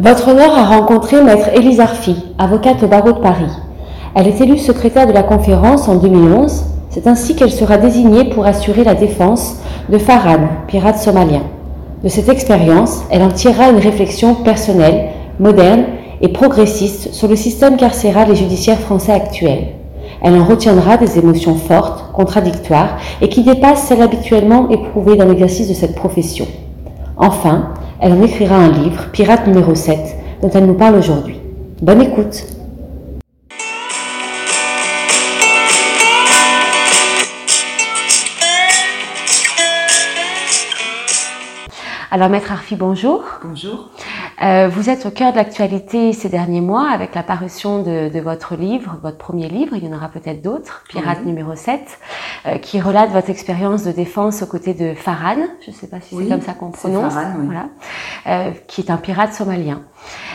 Votre honneur a rencontré Maître Élise Arfi, avocate au barreau de Paris. Elle est élue secrétaire de la conférence en 2011. C'est ainsi qu'elle sera désignée pour assurer la défense de Farhan, pirate somalien. De cette expérience, elle en tirera une réflexion personnelle, moderne et progressiste sur le système carcéral et judiciaire français actuel. Elle en retiendra des émotions fortes, contradictoires et qui dépassent celles habituellement éprouvées dans l'exercice de cette profession. Enfin, elle en écrira un livre, Pirate numéro 7, dont elle nous parle aujourd'hui. Bonne écoute Alors, Maître Arfi, bonjour. Bonjour. Euh, vous êtes au cœur de l'actualité ces derniers mois avec la parution de, de, votre livre, votre premier livre, il y en aura peut-être d'autres, Pirate numéro 7, euh, qui relate votre expérience de défense aux côtés de Farhan, je ne sais pas si c'est comme ça qu'on prononce, Farhan, oui. voilà, euh, qui est un pirate somalien.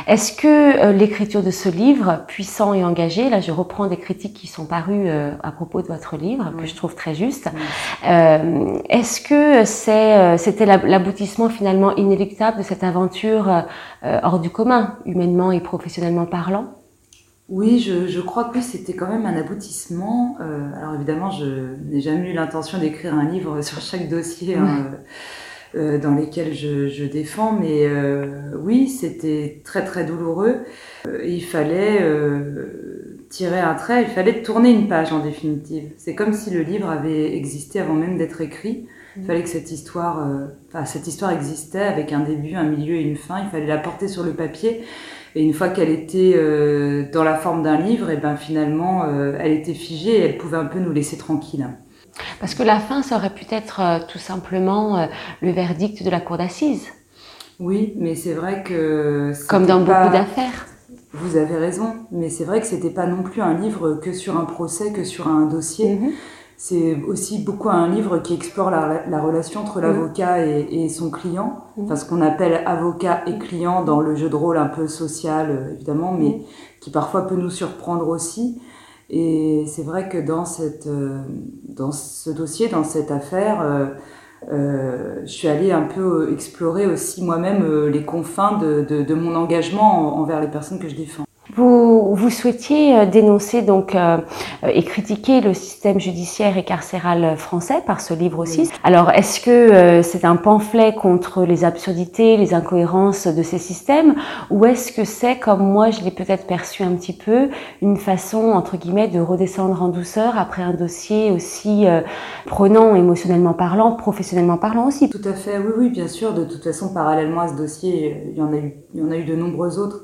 Est-ce que euh, l'écriture de ce livre, puissant et engagé, là je reprends des critiques qui sont parues euh, à propos de votre livre, que je trouve très juste, euh, est-ce que c'est, euh, c'était l'ab- l'aboutissement finalement inéluctable de cette aventure euh, hors du commun, humainement et professionnellement parlant Oui, je, je crois que c'était quand même un aboutissement. Euh, alors évidemment, je n'ai jamais eu l'intention d'écrire un livre sur chaque dossier hein, euh, dans lesquels je, je défends, mais oui, c'était très très douloureux. Il fallait tirer un trait, il fallait tourner une page en définitive. C'est comme si le livre avait existé avant même d'être écrit. Il fallait que cette histoire, euh, enfin, cette histoire existait avec un début, un milieu et une fin. Il fallait la porter sur le papier. Et une fois qu'elle était euh, dans la forme d'un livre, et ben finalement, euh, elle était figée et elle pouvait un peu nous laisser tranquilles. Parce que la fin, ça aurait pu être tout simplement le verdict de la cour d'assises, Oui, mais c'est vrai que comme dans pas- beaucoup d'affaires. Vous avez raison, mais c'est vrai que c'était pas non plus un livre que sur un procès, que sur un dossier. Mhm. C'est aussi beaucoup un livre qui explore la, la relation entre l'avocat et, et son client, Mhm. enfin ce qu'on appelle avocat et client dans le jeu de rôle un peu social euh, évidemment, mais Mhm. qui parfois peut nous surprendre aussi. Et c'est vrai que dans, cette, euh, dans ce dossier, dans cette affaire, euh, euh, je suis allée un peu explorer aussi moi-même les confins de, de, de mon engagement en- envers les personnes que je défends. Vous, vous souhaitiez euh, dénoncer donc euh, euh, et critiquer le système judiciaire et carcéral français par ce livre aussi. Oui. Alors, est-ce que euh, c'est un pamphlet contre les absurdités, les incohérences de ces systèmes, ou est-ce que c'est, comme moi je l'ai peut-être perçu un petit peu, une façon entre guillemets de redescendre en douceur après un dossier aussi euh, prenant émotionnellement parlant, professionnellement parlant aussi? Tout à fait, oui, oui, bien sûr. De toute façon, parallèlement à ce dossier, il y en a eu, il y en a eu de nombreux autres.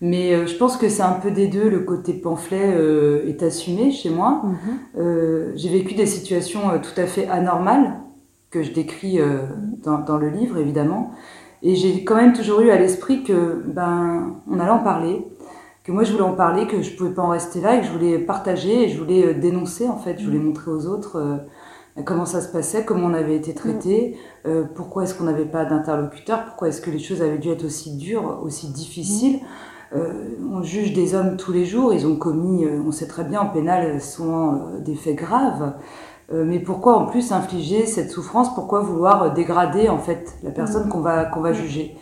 Mais euh, je pense que c'est un peu des deux. Le côté pamphlet euh, est assumé chez moi. Mhm. Euh, j'ai vécu des situations tout à fait anormales que je décris dans, dans le livre, évidemment. Et j'ai quand même toujours eu à l'esprit que, ben, on allait en parler, que moi je voulais en parler, que je pouvais pas en rester là, et que je voulais partager et je voulais dénoncer en fait. Je voulais montrer aux autres euh, comment ça se passait, comment on avait été traité, euh, pourquoi est-ce qu'on n'avait pas d'interlocuteur, pourquoi est-ce que les choses avaient dû être aussi dures, aussi difficiles. On juge des hommes tous les jours, ils ont commis, euh, on sait très bien en pénal, souvent euh, des faits graves. Euh, mais pourquoi en plus infliger cette souffrance? Pourquoi vouloir euh, dégrader en fait la personne qu'on va, qu'on va juger?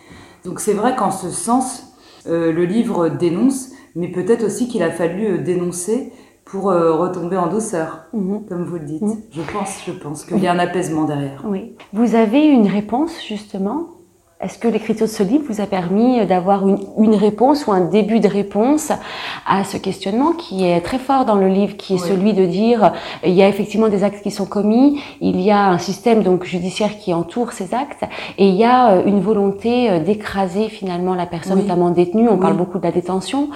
Donc c'est vrai qu'en ce sens, euh, le livre dénonce, mais peut-être aussi qu'il a fallu euh, dénoncer pour euh, retomber en douceur, Mhm. comme vous le dites. Mhm. Je pense, je pense qu'il y a un apaisement derrière. Oui. Vous avez une réponse justement Est-ce que l'écriture de ce livre vous a permis d'avoir une, une réponse ou un début de réponse à ce questionnement qui est très fort dans le livre, qui est Oui. celui de dire il y a effectivement des actes qui sont commis, il y a un système donc judiciaire qui entoure ces actes et il y a euh, une volonté euh, d'écraser finalement la personne, Oui. notamment détenue. On Oui. parle beaucoup de la détention,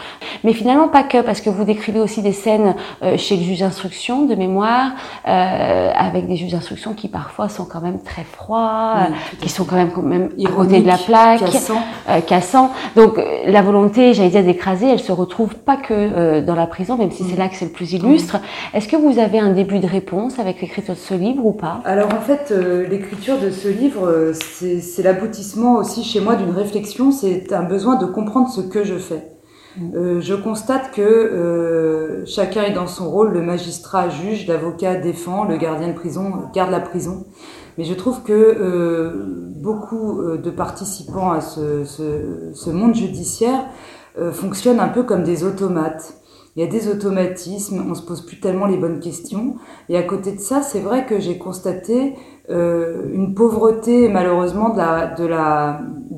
mais finalement pas que parce que vous décrivez aussi des scènes euh, chez le juge d'instruction de mémoire euh, avec des juges d'instruction qui parfois sont quand même très froids, qui sont quand même quand même côté de la plaque, cassant. euh, cassant. Donc euh, la volonté, j'allais dire d'écraser, elle se retrouve pas que euh, dans la prison, même si Mm. c'est là que c'est le plus illustre. Est-ce que vous avez un début de réponse avec l'écriture de ce livre ou pas? Alors en fait, euh, l'écriture de ce livre, c'est l'aboutissement aussi chez moi d'une réflexion, c'est un besoin de comprendre ce que je fais. Mm. Euh, je constate que euh, chacun est dans son rôle, le magistrat juge, l'avocat défend, le gardien de prison garde la prison. Mais je trouve que euh, beaucoup euh, de participants à ce, monde judiciaire euh, fonctionnent un peu comme des automates. Il y a des automatismes, on se pose plus tellement les bonnes questions. Et à côté de ça, c'est vrai que j'ai constaté une pauvreté malheureusement de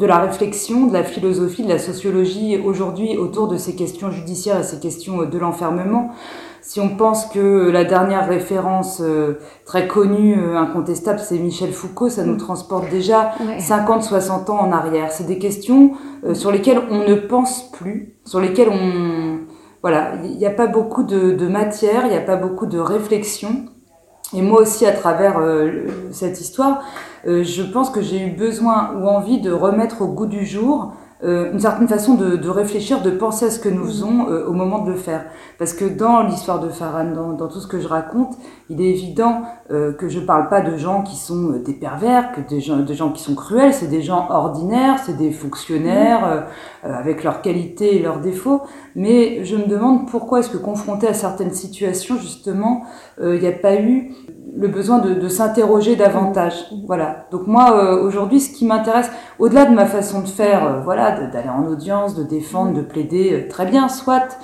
la réflexion, de la philosophie, de la sociologie aujourd'hui autour de ces questions judiciaires et ces questions de l'enfermement. Si on pense que la dernière référence euh, très connue, euh, incontestable, c'est Michel Foucault, ça nous transporte déjà Ouais. 50-60 ans en arrière. C'est des questions euh, sur lesquelles on ne pense plus, sur lesquelles on... Voilà, il n'y a pas beaucoup de, de matière, il n'y a pas beaucoup de réflexion. Et moi aussi, à travers euh, cette histoire, euh, je pense que j'ai eu besoin ou envie de remettre au goût du jour une certaine façon de, de réfléchir, de penser à ce que nous faisons euh, au moment de le faire. Parce que dans l'histoire de Farhan, dans, dans tout ce que je raconte, il est évident euh, que je parle pas de gens qui sont euh, des pervers, que des gens, des gens qui sont cruels, c'est des gens ordinaires, c'est des fonctionnaires euh, euh, avec leurs qualités et leurs défauts. Mais je me demande pourquoi est-ce que confronté à certaines situations, justement, euh, il n'y a pas eu le besoin de, de s'interroger davantage. Voilà. Donc moi, euh, aujourd'hui, ce qui m'intéresse, au-delà de ma façon de faire, euh, voilà, d'aller en audience, de défendre, de plaider, euh, très bien, soit.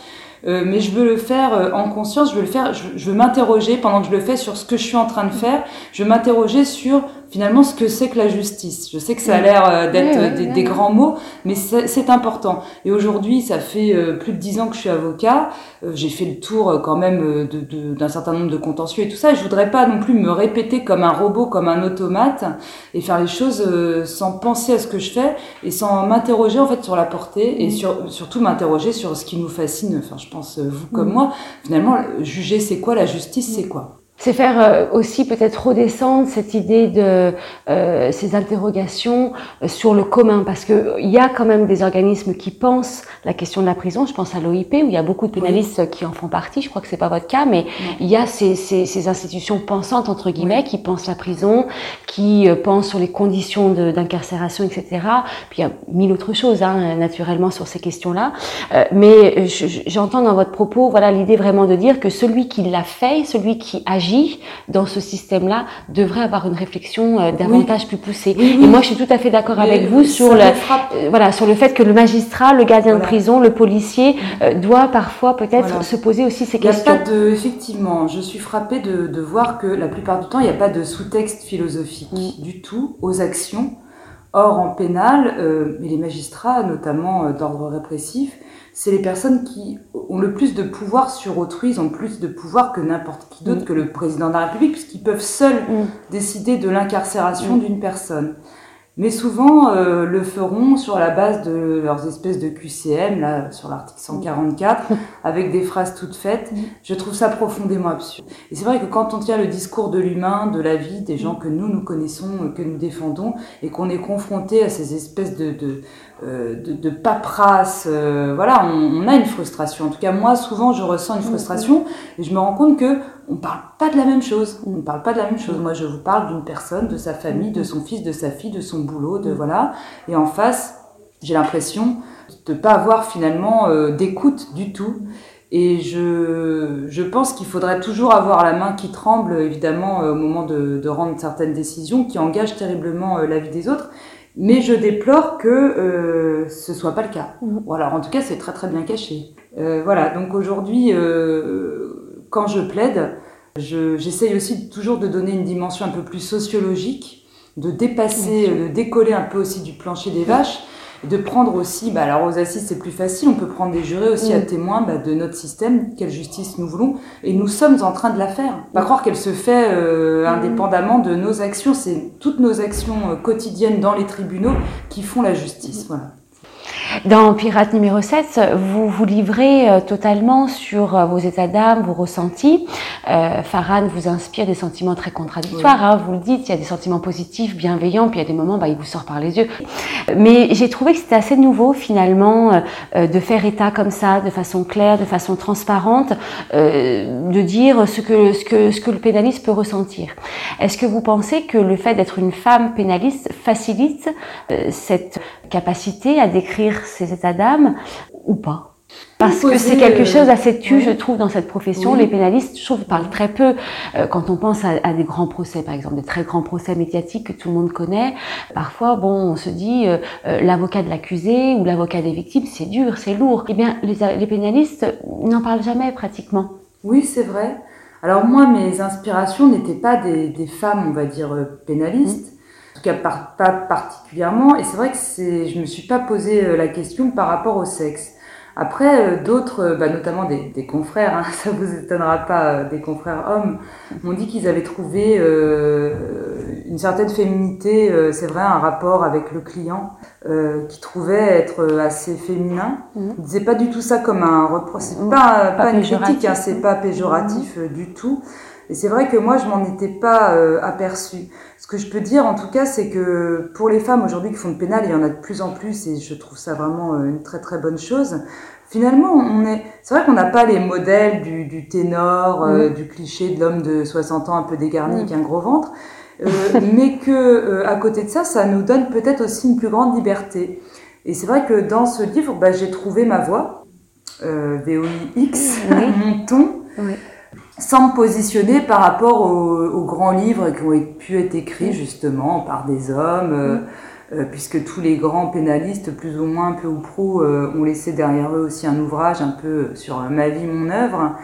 Euh, mais je veux le faire euh, en conscience, je veux le faire, je, je veux m'interroger pendant que je le fais sur ce que je suis en train de faire. Je veux m'interroger sur finalement ce que c'est que la justice. Je sais que ça a l'air euh, d'être Oui, oui, euh, des, oui, des oui. grands mots, mais c'est important. Et aujourd'hui, ça fait euh, plus de dix ans que je suis avocat. J'ai fait le tour quand même d'un certain nombre de contentieux et tout ça. Et je voudrais pas non plus me répéter comme un robot, comme un automate, et faire les choses sans penser à ce que je fais et sans m'interroger en fait sur la portée et sur, surtout m'interroger sur ce qui nous fascine. Enfin, je pense vous comme moi. Finalement, juger c'est quoi, la justice c'est quoi? C'est faire euh, aussi peut-être redescendre cette idée de euh, ces interrogations euh, sur le commun, parce que il y a quand même des organismes qui pensent la question de la prison. Je pense à l'OIP où il y a beaucoup de pénalistes qui en font partie. Je crois que c'est pas votre cas, mais il y a ces, ces, ces institutions pensantes entre guillemets qui pensent la prison, qui euh, pensent sur les conditions d'incarcération, etc. Puis il y a mille autres choses, hein, naturellement, sur ces questions-là. Euh, mais je- je- j'entends dans votre propos, voilà, l'idée vraiment de dire que celui qui l'a fait, celui qui agit dans ce système-là, devrait avoir une réflexion euh, davantage plus poussée. Oui, oui. Et moi, je suis tout à fait d'accord Mais avec vous sur le, euh, voilà, sur le fait que le magistrat, le gardien de prison, le policier, euh, doit parfois peut-être Voilà. se poser aussi ces Il a questions. pas de, effectivement, je suis frappée de, de voir que la plupart du temps, il n'y a pas de sous-texte philosophique Mm. du tout aux actions. Or, en pénal, mais les magistrats, notamment d'ordre répressif, c'est les personnes qui ont le plus de pouvoir sur autrui, ils ont plus de pouvoir que n'importe qui d'autre, Mm. que le président de la République, puisqu'ils peuvent seuls Mm. décider de l'incarcération Mm. d'une personne. Mais souvent euh, le feront sur la base de leurs espèces de QCM, là, sur l'article 144, avec des phrases toutes faites. Je trouve ça profondément absurde. Et c'est vrai que quand on tient le discours de l'humain, de la vie, des gens que nous, nous connaissons, euh, que nous défendons, et qu'on est confronté à ces espèces de, de, de, de paperasse, euh, voilà, on, on a une frustration. En tout cas, moi, souvent, je ressens une frustration, et je me rends compte que on parle pas de la même chose. On ne parle pas de la même chose. Moi, je vous parle d'une personne, de sa famille, de son fils, de sa fille, de son boulot, de voilà. Et en face, j'ai l'impression de pas avoir finalement euh, d'écoute du tout. Et je, je pense qu'il faudrait toujours avoir la main qui tremble, évidemment, euh, au moment de, de rendre certaines décisions qui engagent terriblement euh, la vie des autres. Mais je déplore que euh, ce soit pas le cas. Voilà, en tout cas, c'est très très bien caché. Euh, voilà, donc aujourd'hui, euh, quand je plaide, je- j'essaye aussi toujours de donner une dimension un peu plus sociologique, de dépasser, de décoller un peu aussi du plancher des vaches, et de prendre aussi, bah, alors aux assises c'est plus facile, on peut prendre des jurés aussi à Mm. témoin bah, de notre système, quelle justice nous voulons, et nous sommes en train de la faire. Pas croire qu'elle se fait euh, Mm. indépendamment de nos actions, c'est toutes nos actions euh, quotidiennes dans les tribunaux qui font la justice. Voilà. Dans Pirate numéro 7, vous vous livrez euh, totalement sur euh, vos états d'âme, vos ressentis. Euh, Farhan vous inspire des sentiments très contradictoires, hein, vous le dites, il y a des sentiments positifs, bienveillants, puis il y a des moments, bah, il vous sort par les yeux. Mais j'ai trouvé que c'était assez nouveau finalement euh, de faire état comme ça, de façon claire, de façon transparente, euh, de dire ce que, ce, que, ce que le pénaliste peut ressentir. Est-ce que vous pensez que le fait d'être une femme pénaliste facilite cette capacité à décrire ses états d'âme ou pas Parce que c'est quelque chose d'assez tu, je trouve, dans cette profession. Les pénalistes, je trouve, parlent très peu. quand on pense à, des grands procès, par exemple, des très grands procès médiatiques que tout le monde connaît, parfois, bon, on se dit, l'avocat de l'accusé ou l'avocat des victimes, c'est dur, c'est lourd. Eh bien, les, les pénalistes n'en parlent jamais pratiquement. Oui, c'est vrai. Alors moi, mes inspirations n'étaient pas des, femmes, on va dire, euh, pénalistes, tout cas pas particulièrement, et c'est vrai que je me suis pas posé euh, la question par rapport au sexe. Après, euh, d'autres, euh, bah, notamment des, des confrères, hein, ça vous étonnera pas, euh, des confrères hommes, m'ont dit qu'ils avaient trouvé une certaine féminité, c'est vrai, un rapport avec le client, qui trouvait être assez féminin. Mmh. Ils disaient pas du tout ça comme un reproche, c'est mmh. pas, pas, une critique, hein, c'est pas péjoratif mmh. du tout. Et c'est vrai que moi, je m'en étais pas aperçue. Ce que je peux dire, en tout cas, c'est que pour les femmes aujourd'hui qui font de pénal, il y en a de plus en plus, et je trouve ça vraiment une très très bonne chose finalement, on est. C'est vrai qu'on n'a pas les modèles du, du ténor, euh, mm. du cliché de l'homme de 60 ans un peu dégarni mm. avec un gros ventre, euh, mais que euh, à côté de ça, ça nous donne peut-être aussi une plus grande liberté. Et c'est vrai que dans ce livre, bah, j'ai trouvé ma voix, euh, VOIX, mon ton. Sans me positionner par rapport aux, grands livres qui ont pu être écrits justement par des hommes, mm. Euh, puisque tous les grands pénalistes, plus ou moins peu ou prou, euh, ont laissé derrière eux aussi un ouvrage un peu sur ma vie, mon œuvre.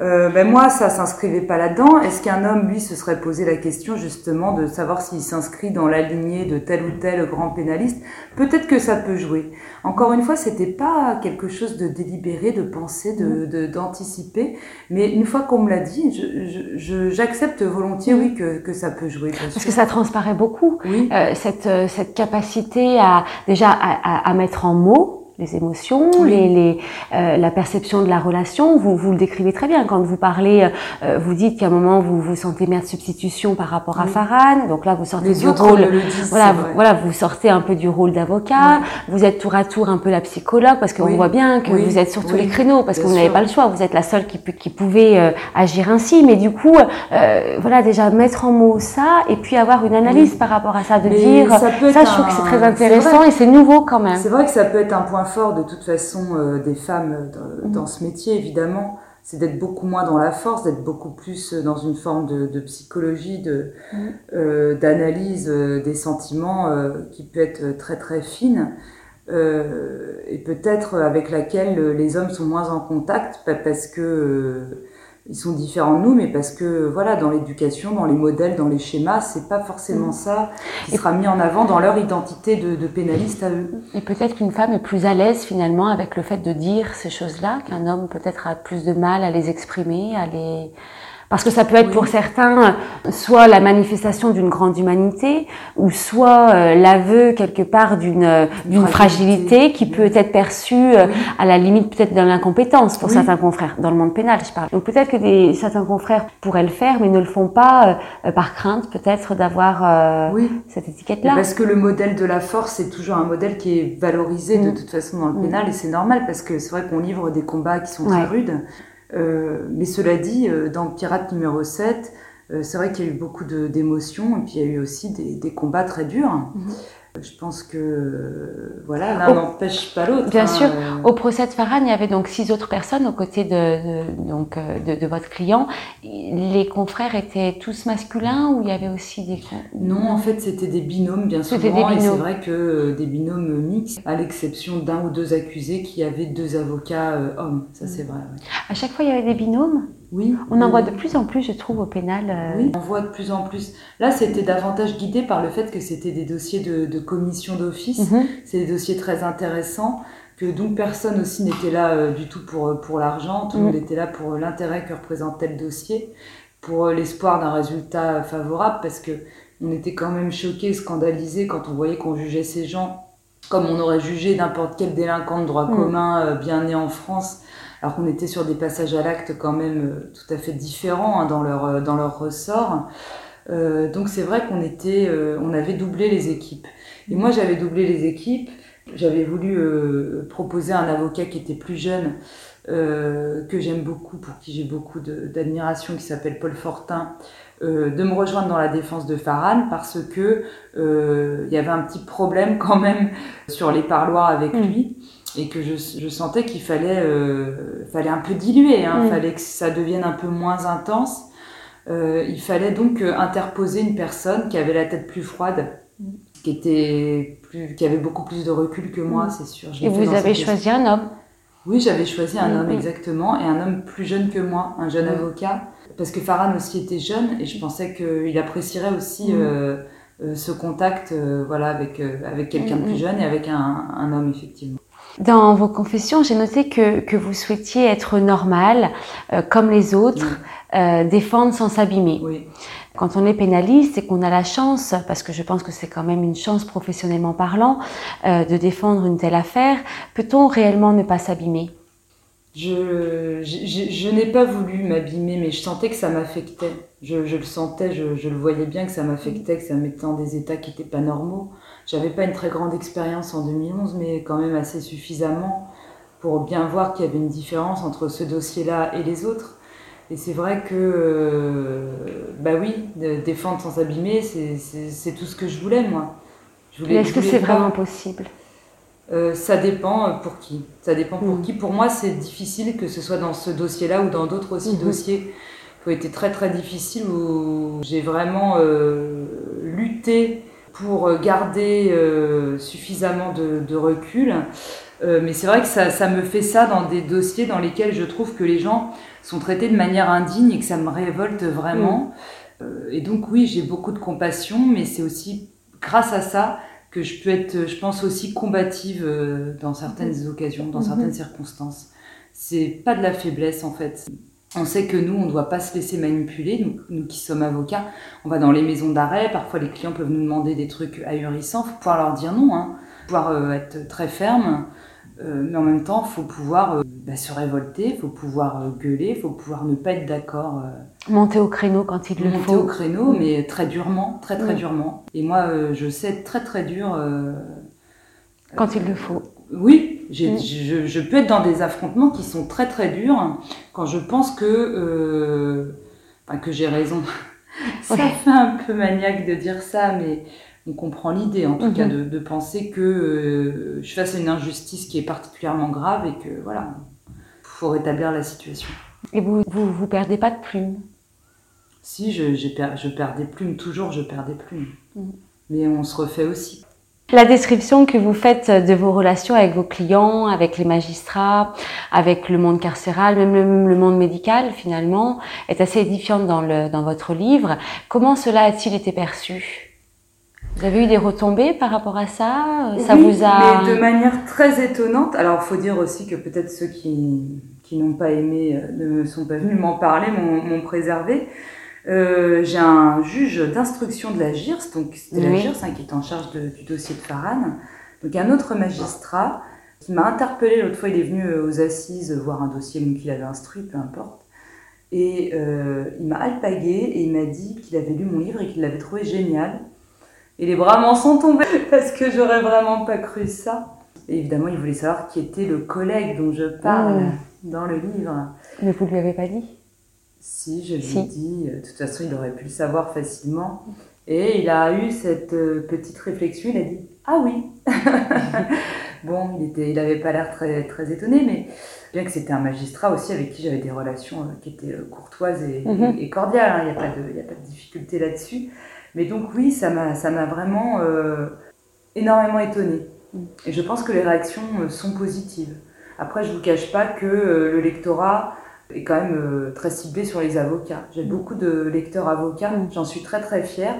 Euh, ben moi, ça s'inscrivait pas là-dedans. Est-ce qu'un homme, lui, se serait posé la question justement de savoir s'il s'inscrit dans la lignée de tel ou tel grand pénaliste? Peut-être que ça peut jouer. Encore une fois, c'était pas quelque chose de délibéré, de penser, de d'anticiper. Mais une fois qu'on me l'a dit, j'accepte je, volontiers, oui, que, que ça peut jouer. Parce que ça transparaît beaucoup, oui. euh, cette, cette capacité à déjà à, à, à mettre en mots les émotions, les, les euh, la perception de la relation. Vous, vous le décrivez très bien quand vous parlez. Euh, vous dites qu'à un moment vous vous sentez mère de substitution par rapport à Farhan. Donc là vous sortez du rôle. voilà, vous, voilà, vous sortez un peu du rôle d'avocat. Vous êtes tour à tour un peu la psychologue parce qu'on voit bien que vous êtes sur tous les créneaux parce que vous n'avez pas le choix. Vous êtes la seule qui, qui pouvait euh, agir ainsi. Mais du coup, euh, voilà déjà mettre en mots ça et puis avoir une analyse par rapport à ça, de dire ça, ça je trouve que c'est très intéressant et c'est nouveau quand même. C'est vrai que ça peut être un point fort de toute façon euh, des femmes dans, ce métier, évidemment, c'est d'être beaucoup moins dans la force, d'être beaucoup plus dans une forme de, psychologie, de euh, d'analyse euh, des sentiments qui peut être très très fine. et peut-être avec laquelle les hommes sont moins en contact parce que ils sont différents de nous, mais parce que voilà, dans l'éducation, dans les modèles, dans les schémas, c'est pas forcément mm. ça qui sera mis en avant dans leur identité de, de pénaliste à eux. Et peut-être qu'une femme est plus à l'aise finalement avec le fait de dire ces choses-là, qu'un homme peut-être a plus de mal à les exprimer, à les parce que ça peut être pour certains soit la manifestation d'une grande humanité, ou soit euh, l'aveu quelque part d'une euh, d'une fragilité qui peut être perçue euh, à la limite peut-être de l'incompétence pour certains confrères dans le monde pénal, je parle. Donc peut-être que des, certains confrères pourraient le faire, mais ne le font pas par crainte peut-être d'avoir cette étiquette-là. Parce que le modèle de la force est toujours un modèle qui est valorisé de mm. toute façon dans le mm. pénal, et c'est normal parce que c'est vrai qu'on livre des combats qui sont très rudes. Euh, mais cela dit, euh, dans Pirate numéro 7, euh, c'est vrai qu'il y a eu beaucoup d'émotions et puis il y a eu aussi des, combats très durs. Mhm. Je pense que voilà, l'un n'empêche pas l'autre. Bien hein, sûr. Au procès de Farhan, il y avait donc six autres personnes aux côtés de, de donc de, de, votre client. Les confrères étaient tous masculins ou il y avait aussi des Non, en fait, c'était des binômes bien souvent. Et c'est vrai que des binômes mixtes, à l'exception d'un ou deux accusés qui avaient deux avocats hommes. Ça, c'est vrai. À chaque fois, il y avait des binômes? Oui. On en voit de plus en plus, je trouve, au pénal. Euh. Oui, on voit de plus en plus. Là, c'était davantage guidé par le fait que c'était des dossiers de, de commission d'office. Mhm. C'est des dossiers très intéressants, que donc personne aussi n'était là euh, du tout pour, pour l'argent. Tout le monde mhm. était là pour l'intérêt que représentait le dossier, pour euh, l'espoir d'un résultat favorable, parce que on était quand même choqués, scandalisés quand on voyait qu'on jugeait ces gens comme on aurait jugé n'importe quel délinquant de droit mhm. commun bien né en France alors qu'on était sur des passages à l'acte quand même euh, tout à fait différents hein, dans, leur, euh, dans leur ressort. Euh, donc c'est vrai qu'on était, on avait doublé les équipes. Et moi j'avais doublé les équipes J'avais voulu euh, proposer un avocat qui était plus jeune, euh, que j'aime beaucoup, pour qui j'ai beaucoup d'admiration, qui s'appelle Paul Fortin, euh, de me rejoindre dans la défense de Farhan parce que il y avait un petit problème quand même sur les parloirs avec mm. lui et que je, je sentais qu'il fallait, fallait un peu diluer, hein, mm. fallait que ça devienne un peu moins intense. il fallait donc interposer une personne qui avait la tête plus froide qui était plus, qui avait beaucoup plus de recul que moi, mm. c'est sûr. Et vous avez choisi un homme Oui, j'avais choisi un mm, homme, mm. exactement, et un homme plus jeune que moi, un jeune avocat, parce que Farhan aussi était jeune, et je pensais qu'il apprécierait aussi euh, euh, ce contact euh, voilà, avec, avec quelqu'un de plus jeune et avec un, un homme, effectivement. Dans vos confessions, j'ai noté que, que, vous souhaitiez être normal, comme les autres, défendre sans s'abîmer. Oui. Quand on est pénaliste et qu'on a la chance, parce que je pense que c'est quand même une chance professionnellement parlant, euh, de défendre une telle affaire, peut-on réellement ne pas s'abîmer? Je, je, n'ai pas voulu m'abîmer, mais je sentais que ça m'affectait. Je, le sentais, je, le voyais bien que ça m'affectait, que ça me mettait dans des états qui n'étaient pas normaux. J'avais pas une très grande expérience en 2011, mais quand même assez suffisamment pour bien voir qu'il y avait une différence entre ce dossier-là et les autres. Et c'est vrai que, euh, bah oui, défendre sans s'abîmer, c'est tout ce que je voulais, moi. Est-ce que c'est vraiment possible? Euh, ça dépend euh, pour qui. Ça dépend pour mm. qui. Pour moi, c'est difficile que ce soit dans ce dossier-là ou dans d'autres aussi mm-hmm. dossiers qui ont été très très difficiles où j'ai vraiment lutté pour garder suffisamment de, recul. mais c'est vrai que ça, ça, me fait ça dans des dossiers dans lesquels je trouve que les gens sont traités de manière indigne et que ça me révolte vraiment. Mm. Euh, et donc oui, j'ai beaucoup de compassion, mais c'est aussi grâce à ça que je peux être, je pense aussi combative euh, dans certaines mm. occasions, dans mm-hmm. certaines circonstances. C'est pas de la faiblesse en fait. On sait que nous, on ne doit pas se laisser manipuler, nous, nous, qui sommes avocats. On va dans les maisons d'arrêt, parfois les clients peuvent nous demander des trucs ahurissants, faut pouvoir leur dire non, hein. pouvoir euh, être très ferme, mais en même temps, faut pouvoir bah, se révolter, il faut pouvoir euh, gueuler, il faut pouvoir ne pas être d'accord. Euh, monter au créneau quand il le faut. Monter au créneau, mais très durement, très très durement. Et moi, euh, je sais être très très dur. quand il le faut. Oui, mm. je, je, peux être dans des affrontements qui sont très très durs quand je pense que, que j'ai raison. ça fait un peu maniaque de dire ça, mais on comprend l'idée, en tout cas, mhm. de, penser que euh, je fasse une injustice qui est particulièrement grave et que, voilà, faut rétablir la situation. Et vous, vous, vous perdez pas de plumes? Si, je, je perds des plumes, toujours je perds des plumes. Mhm. Mais on se refait aussi. La description que vous faites de vos relations avec vos clients, avec les magistrats, avec le monde carcéral, même le, monde médical finalement, est assez édifiante dans, le, dans votre livre. Comment cela a-t-il été perçu? Vous avez eu des retombées par rapport à ça? Ça vous a mais de manière très étonnante. Alors, il faut dire aussi que peut-être ceux qui, qui n'ont pas aimé euh, ne sont pas venus m'en parler, m'ont préservé. Euh, j'ai un juge d'instruction de la GIRS, donc c'était la GIRS hein, qui est en charge du dossier de Farhan. Donc un autre magistrat qui m'a interpellé l'autre fois, il est venu euh, aux assises voir un dossier qu'il avait instruit, peu importe. Et euh, il m'a alpagué et il m'a dit qu'il avait lu mon livre et qu'il l'avait trouvé génial et les bras m'en sont tombés parce que j'aurais vraiment pas cru ça. Et évidemment, il voulait savoir qui était le collègue dont je parle oh. dans le livre. Mais vous ne lui avez pas dit? Si, je lui ai dit. De toute façon, il aurait pu le savoir facilement. Et il a eu cette euh, petite réflexion. Il a dit Ah oui Bon, il n'avait il avait pas l'air très, très étonné, mais bien que c'était un magistrat aussi avec qui j'avais des relations euh, qui étaient euh, courtoises et, mhm. cordiales. Hein. Il n'y a, a, pas de difficulté là-dessus. Mais donc oui, ça m'a, vraiment euh, énormément étonnée. Et je pense que les réactions euh, sont positives. Après, je ne vous cache pas que euh, le lectorat est quand même très ciblé sur les avocats. J'ai beaucoup de lecteurs avocats, mm. j'en suis très très fière.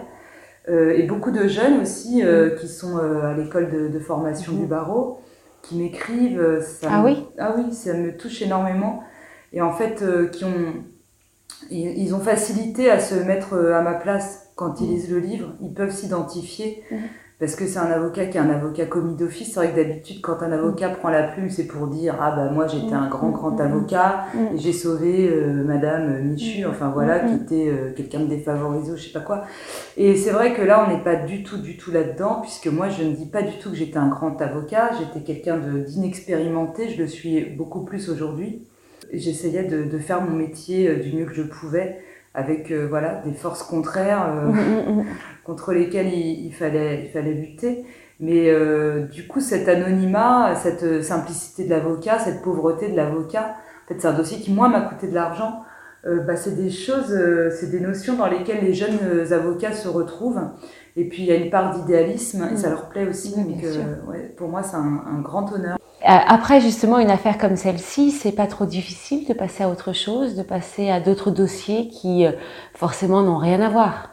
et beaucoup de jeunes aussi mm. qui sont à l'école de, formation du mm. barreau, qui m'écrivent. ah oui? Ah oui, ça me touche énormément. Et en fait, qui ont, ils ont facilité à se mettre à ma place quand ils lisent le livre, ils peuvent s'identifier. Parce que c'est un avocat qui est un avocat commis d'office. C'est vrai que d'habitude, quand un avocat prend la plume, c'est pour dire ah bah moi j'étais un grand grand avocat et j'ai sauvé euh, Madame Michu, enfin voilà, qui était euh, quelqu'un de défavorisé ou je sais pas quoi. Et c'est vrai que là on n'est pas du tout du tout là-dedans, puisque moi je ne dis pas du tout que j'étais un grand avocat. J'étais quelqu'un d'inexpérimenté. Je le suis beaucoup plus aujourd'hui. J'essayais de, de, faire mon métier euh, du mieux que je pouvais avec voilà des forces contraires contre lesquels il, fallait, il fallait lutter. Mais euh, du coup, cet anonymat, cette simplicité de l'avocat, cette pauvreté de l'avocat, en fait, c'est un dossier qui, moi, m'a coûté de l'argent. Euh, bah, c'est des choses, euh, c'est des notions dans lesquelles les jeunes avocats se retrouvent. Et puis, il y a une part d'idéalisme, et ça leur plaît aussi. donc, ouais, pour moi, c'est un, un, grand honneur. Après, justement, une affaire comme celle-ci, c'est pas trop difficile de passer à autre chose, de passer à d'autres dossiers qui, forcément, n'ont rien à voir.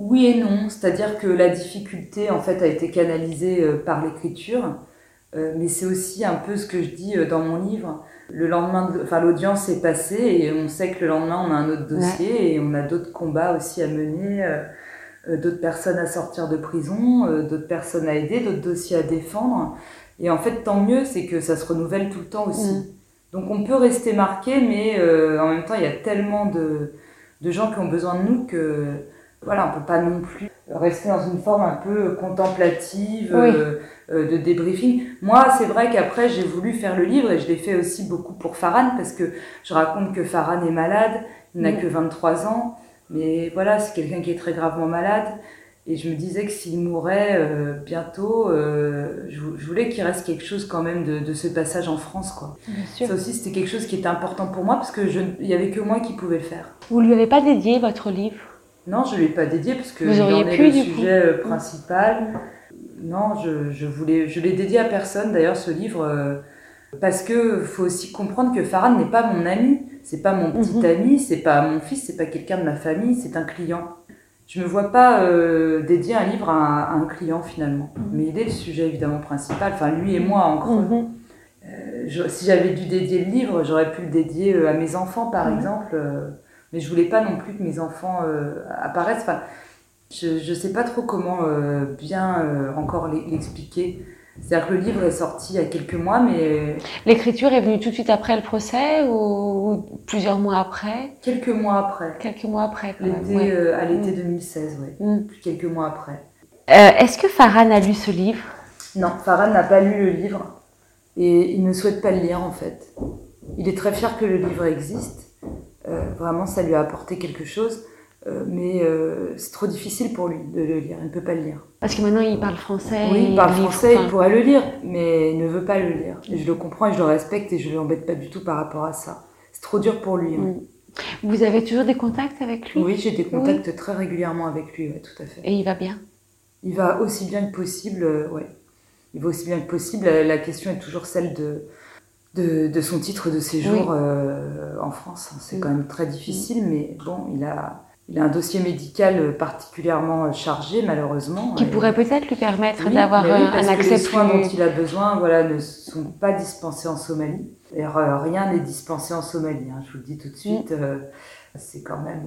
Oui et non, c'est-à-dire que la difficulté en fait a été canalisée euh, par l'écriture, euh, mais c'est aussi un peu ce que je dis euh, dans mon livre. Le lendemain, enfin l'audience est passée et on sait que le lendemain on a un autre dossier et on a d'autres combats aussi à mener, d'autres personnes à sortir de prison, d'autres personnes à aider, d'autres dossiers à défendre. Et en fait, tant mieux, c'est que ça se renouvelle tout le temps aussi. Mm. Donc on peut rester marqué, mais en même temps, il y a tellement de, de gens qui ont besoin de nous que voilà, on peut pas non plus rester dans une forme un peu contemplative euh, euh, de débriefing. Moi, c'est vrai qu'après, j'ai voulu faire le livre et je l'ai fait aussi beaucoup pour Farhan parce que je raconte que Farhan est malade, il n'a que 23 ans, mais voilà, c'est quelqu'un qui est très gravement malade. Et je me disais que s'il mourait euh, bientôt, je, voulais qu'il reste quelque chose quand même de, ce passage en France. Quoi. Ça aussi, c'était quelque chose qui était important pour moi parce qu'il n'y avait que moi qui pouvais le faire. Vous ne lui avez pas dédié votre livre? Non, je ne lui ai pas dédié parce que il en est le sujet euh, principal. Non, je, je voulais, je l'ai dédié à personne d'ailleurs ce livre euh, parce que faut aussi comprendre que Farhan n'est pas mon ami, c'est pas mon petit mhm. ami, c'est pas mon fils, c'est pas quelqu'un de ma famille, c'est un client. Je me vois pas euh, dédier un livre à, un client finalement, mhm. mais il est le sujet évidemment principal. Enfin, lui et moi en creux. Mhm. si j'avais dû dédier le livre, j'aurais pu le dédier à mes enfants par exemple mais je voulais pas non plus que mes enfants euh, apparaissent. Enfin, je ne sais pas trop comment euh, bien euh, encore l'expliquer. C'est-à-dire que le livre est sorti il y a quelques mois, mais... L'écriture est venue tout de suite après le procès ou, plusieurs mois après? Quelques mois après. Quelques mois après, quand même. à l'été 2016, mm. oui. Quelques mois après. Est-ce que Farhan a lu ce livre? Non, Farhan n'a pas lu le livre et il ne souhaite pas le lire en fait. Il est très fier que le livre existe, euh, vraiment, ça lui a apporté quelque chose. Euh, mais euh, c'est trop difficile pour lui de le lire, il ne peut pas le lire. Parce que maintenant il parle français. Oui, il parle français, il pourrait le lire, mais il ne veut pas le lire. Et je le comprends et je le respecte et je ne l'embête pas du tout par rapport à ça. C'est trop dur pour lui. Hein. Vous avez toujours des contacts avec lui? Oui, j'ai des contacts très régulièrement avec lui, ouais, tout à fait. Et il va bien? Il va aussi bien que possible, ouais. Il va aussi bien que possible. la question est toujours celle de de, de, son titre de séjour euh, en France. C'est quand même très difficile, mais bon, il a, il a un dossier médical particulièrement chargé, malheureusement. Qui pourrait peut-être lui permettre d'avoir un accès que les soins dont il a besoin voilà, ne sont pas dispensés en Somalie. D'ailleurs, rien n'est dispensé en Somalie, hein, je vous le dis tout de suite. Euh, c'est quand même...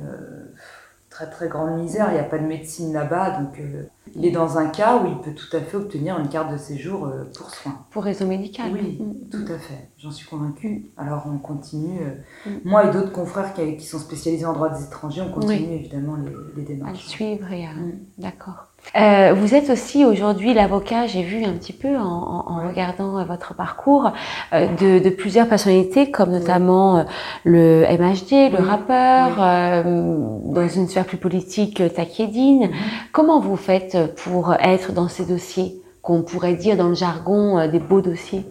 Très très grande misère, il n'y a pas de médecine là-bas, donc euh, il est dans un cas où il peut tout à fait obtenir une carte de séjour euh, pour soins. Pour raison médicale Oui, mm. tout à fait, j'en suis convaincue. Alors on continue, euh, mm. moi et d'autres confrères qui, qui, sont spécialisés en droit des étrangers, on continue évidemment les, les, démarches. À le suivre, et mm. d'accord. Euh, vous êtes aussi aujourd'hui l'avocat, j'ai vu un petit peu en, en, regardant euh, votre parcours, euh, de, de, plusieurs personnalités, comme notamment euh, le MHD, le rappeur, dans une sphère plus politique, Takedine. Mm-hmm. Comment vous faites pour être dans ces dossiers, qu'on pourrait dire dans le jargon des beaux dossiers?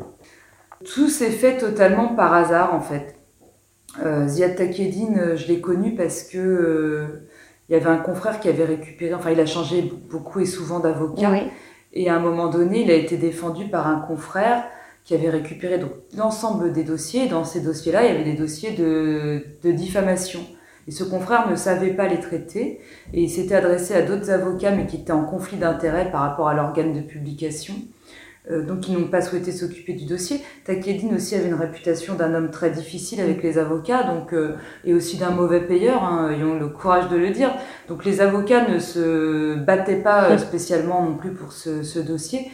Tout s'est fait totalement par hasard en fait. Ziad Takedine, je l'ai connu parce que il y avait un confrère qui avait récupéré, enfin il a changé beaucoup et souvent d'avocat. Et à un moment donné, il a été défendu par un confrère qui avait récupéré donc l'ensemble des dossiers. Dans ces dossiers-là, il y avait des dossiers de, de diffamation. Et ce confrère ne savait pas les traiter et il s'était adressé à d'autres avocats mais qui étaient en conflit d'intérêts par rapport à l'organe de publication donc ils n'ont pas souhaité s'occuper du dossier. Takedine aussi avait une réputation d'un homme très difficile avec les avocats, donc euh, et aussi d'un mauvais payeur, hein, le courage de le dire. Donc les avocats ne se battaient pas euh, spécialement non plus pour ce, ce dossier.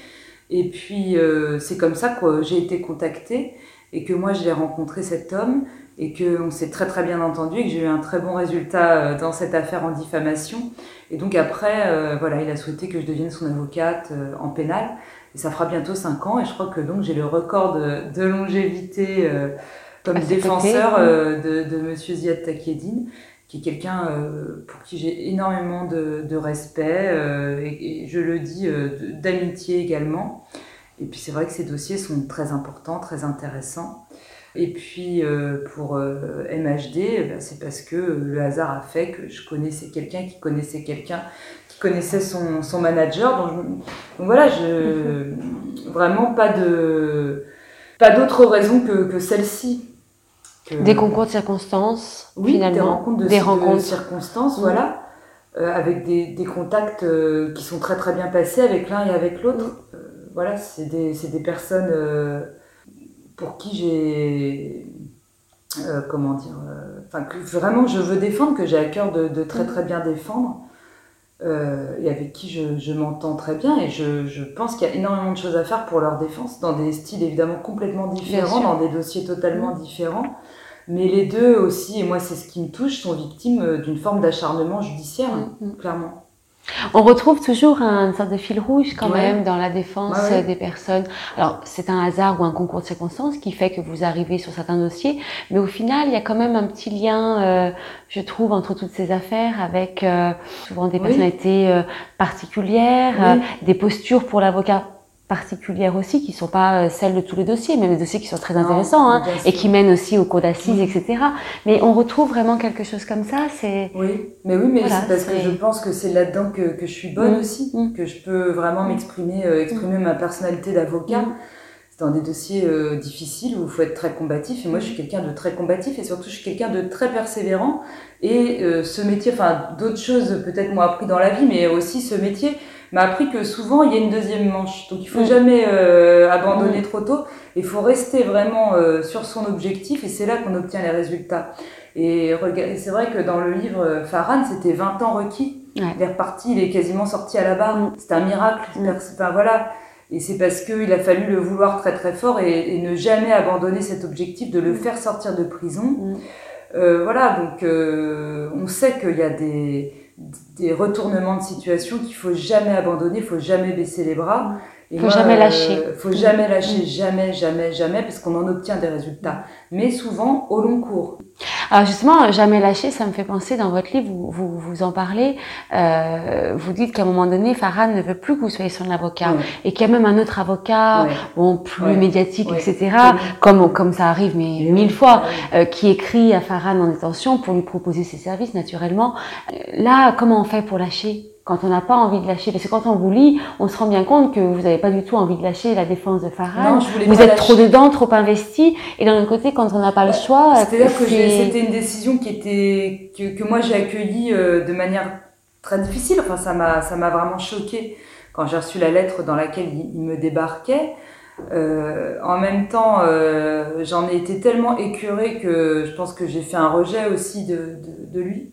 Et puis c'est comme ça que j'ai été contactée et que moi j'ai rencontré cet homme et qu'on s'est très très bien entendu et que j'ai eu un très bon résultat dans cette affaire en diffamation. Et donc après, voilà, il a souhaité que je devienne son avocate en pénal. Et ça fera bientôt 5 ans et je crois que donc j'ai le record de, de longévité euh, comme défenseur euh, de, de Monsieur Ziad Takedine, qui est quelqu'un euh, pour qui j'ai énormément de, de respect et, et, je le dis d'amitié également. Et puis c'est vrai que ces dossiers sont très importants, très intéressants. Et puis pour MHD, eh ben, c'est parce que le hasard a fait que je connaissais quelqu'un qui connaissait quelqu'un connaissait son, son manager. Donc, donc, voilà, je, vraiment pas de pas d'autre raison que, que celle-ci. Des concours de circonstances, oui, finalement. des rencontres de, des rencontres. de circonstances, voilà, euh, avec des, des contacts euh, qui sont très très bien passés avec l'un et avec l'autre. Euh, voilà, c'est des, des personnes pour qui j'ai comment dire, enfin que vraiment je veux défendre, que j'ai à cœur de, de très très bien défendre et avec qui je, je m'entends très bien. Et je, je pense qu'il y a énormément de choses à faire pour leur défense, dans des styles évidemment complètement différents, dans des dossiers totalement mmh. différents. Mais les deux aussi, et moi c'est ce qui me touche, sont victimes euh, d'une forme d'acharnement judiciaire, mmh. mmh. clairement. On retrouve toujours un sorte de fil rouge quand ouais. même dans la défense ouais. des personnes. Alors c'est un hasard ou un concours de circonstances qui fait que vous arrivez sur certains dossiers, mais au final il y a quand même un petit lien, euh, je trouve, entre toutes ces affaires avec euh, souvent des personnalités euh, particulières, euh, des postures pour l'avocat particulières aussi, qui sont pas euh, celles de tous les dossiers, même des dossiers qui sont très intéressants, hein, et qui mènent aussi au cours d'assises, oui. etc. Mais on retrouve vraiment quelque chose comme ça. C'est oui, mais oui, mais voilà, c'est parce que je pense que c'est là-dedans que, que je suis bonne mmh. aussi, mmh. que je peux vraiment m'exprimer, euh, exprimer mmh. ma personnalité d'avocat. C'est dans des dossiers euh, difficiles où il faut être très combatif. Et moi, je suis quelqu'un de très combatif et surtout, je suis quelqu'un de très persévérant. Et euh, ce métier, enfin, d'autres choses peut-être m'ont appris dans la vie, mais aussi ce métier m'a appris que souvent il y a une deuxième manche. Donc il faut mmh. jamais euh, abandonner mmh. trop tôt. Il faut rester vraiment euh, sur son objectif et c'est là qu'on obtient les résultats. Et c'est vrai que dans le livre euh, Farhan, c'était 20 ans requis. Ouais. Il est reparti, il est quasiment sorti à la barre. Mmh. C'était un miracle. Mmh. Enfin voilà. Et c'est parce qu'il a fallu le vouloir très très fort et, et, ne jamais abandonner cet objectif de le faire sortir de prison. Euh, voilà, donc euh, on sait qu'il y a des, des retournements de situation qu'il faut jamais abandonner, il faut jamais baisser les bras. Il faut moi, jamais lâcher. Euh, faut jamais lâcher, jamais, jamais, jamais, parce qu'on en obtient des résultats. Mais souvent au long cours. Alors justement, jamais lâcher, ça me fait penser dans votre livre, vous vous, vous en parlez, euh, vous dites qu'à un moment donné, Farhan ne veut plus que vous soyez son avocat et qu'il y a même un autre avocat, bon plus médiatique, etc. Comme comme ça arrive mais mille fois, euh, qui écrit à Farhan en détention pour lui proposer ses services naturellement. Là, comment on fait pour lâcher? Quand on n'a pas envie de lâcher. Parce que quand on vous lit, on se rend bien compte que vous n'avez pas du tout envie de lâcher la défense de Farhan. vous êtes trop dedans, trop investi. Et d'un autre côté, quand on n'a pas le choix... C'est-à-dire que c'était une décision qui était que, que moi j'ai accueillie euh, de manière très difficile. Enfin, ça m'a ça m'a vraiment choqué quand j'ai reçu la lettre dans laquelle il, il me débarquait. Euh, en même temps, euh, j'en ai été tellement écœurée que je pense que j'ai fait un rejet aussi de, de, de lui.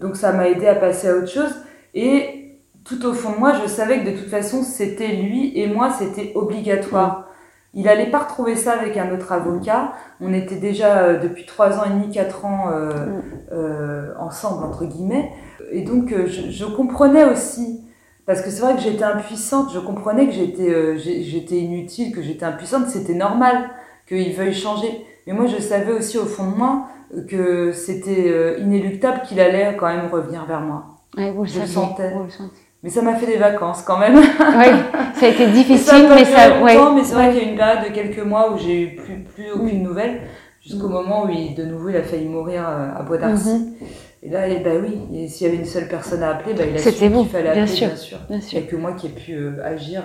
Donc ça m'a aidé à passer à autre chose. Et tout au fond de moi, je savais que de toute façon, c'était lui et moi, c'était obligatoire. Il allait pas retrouver ça avec un autre avocat. On était déjà euh, depuis trois ans et demi, quatre ans euh, euh, ensemble entre guillemets. Et donc euh, je, je, comprenais aussi, parce que c'est vrai que j'étais impuissante. Je comprenais que j'étais euh, j'étais inutile, que j'étais impuissante. C'était normal qu'il veuille changer. Mais moi, je savais aussi au fond de moi que c'était inéluctable qu'il allait quand même revenir vers moi. Ouais, vous le je le sentais. Vous le sentez. Mais ça m'a fait des vacances quand même. Oui, ça a été difficile, ça mais ça. Ouais. Mais c'est vrai qu'il y a une période de quelques mois où j'ai eu plus, plus aucune nouvelle, jusqu'au mmh. moment où il, de nouveau il a failli mourir euh, à Bois d'Arcy. Mmh. Et là, et bah oui, s'il y avait une seule personne à appeler, bah, il a su qu'il fallait appeler, bien sûr. bien sûr. Bien sûr. Il n'y a que moi qui ai pu euh, agir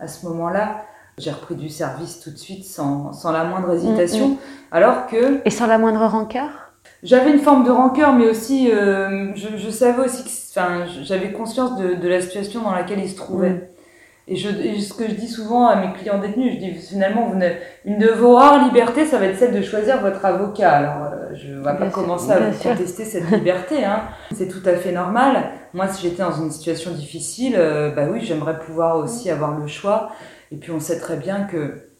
à ce moment-là. J'ai repris du service tout de suite sans, sans la moindre hésitation. Mmh. Alors que. Et sans la moindre rancœur? J'avais une forme de rancœur, mais aussi, euh, je, je, savais aussi que, enfin, j'avais conscience de, de, la situation dans laquelle il se trouvait. Mmh. Et, je, ce que je dis souvent à mes clients détenus, je dis finalement, vous une de vos rares libertés, ça va être celle de choisir votre avocat. Alors, euh, je ne vais pas commencer à vous contester cette liberté, hein. c'est tout à fait normal. Moi, si j'étais dans une situation difficile, euh, bah oui, j'aimerais pouvoir aussi avoir le choix. Et puis, on sait très bien que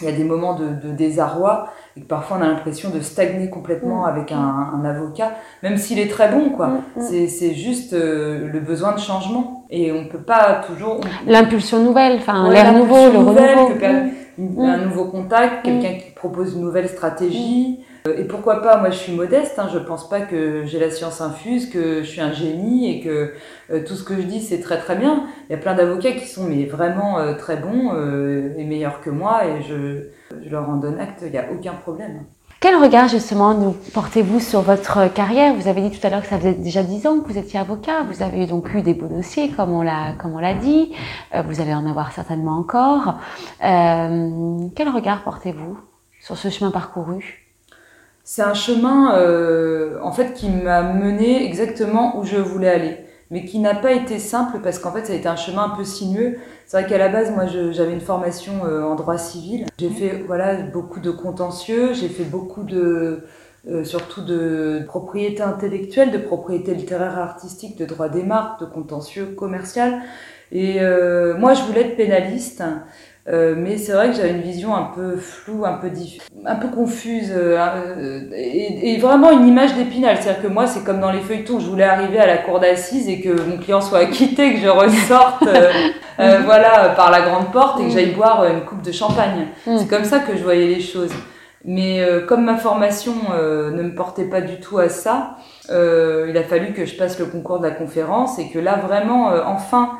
il y a des moments de, de désarroi et que parfois on a l'impression de stagner complètement mm. avec un, un, avocat, même s'il est très bon, quoi. Mm, mm. C'est juste euh, le besoin de changement et on peut pas toujours. L'impulsion nouvelle, enfin l'air nouveau, le renouveau. Un nouveau contact, quelqu'un qui propose une nouvelle stratégie. Euh, et pourquoi pas, moi je suis modeste, hein, je pense pas que j'ai la science infuse, que je suis un génie et que euh, tout ce que je dis c'est très très bien. Il y a plein d'avocats qui sont vraiment euh, très bons et meilleurs que moi et je, leur en donne acte, il n'y a aucun problème. Quel regard justement nous portez-vous sur votre carrière? Vous avez dit tout à l'heure que ça faisait déjà dix ans que vous étiez avocat. Vous avez donc eu des beaux dossiers, comme on l'a comme on l'a dit. vous allez en avoir certainement encore. quel regard portez-vous sur ce chemin parcouru? C'est un chemin euh, en fait qui m'a mené exactement où je voulais aller, mais qui n'a pas été simple parce qu'en fait ça a été un chemin un peu sinueux. C'est vrai qu'à la base moi j'avais une formation euh, en droit civil. J'ai fait voilà beaucoup de contentieux, j'ai fait beaucoup de euh, surtout de propriété intellectuelle, de propriété littéraire et artistique, de droit des marques, de contentieux commercial. Et moi je voulais être pénaliste. Euh, mais c'est vrai que j'avais une vision un peu floue, un peu un peu confuse, euh, euh, et, et, vraiment une image d'épinal. C'est-à-dire que moi, c'est comme dans les feuilletons, je voulais arriver à la cour d'assises et que mon client soit acquitté, que je ressorte, euh, voilà, par la grande porte et que j'aille boire une coupe de champagne. Mm. C'est comme ça que je voyais les choses. Mais comme ma formation ne me portait pas du tout à ça, il a fallu que je passe le concours de la conférence et que là, vraiment, enfin,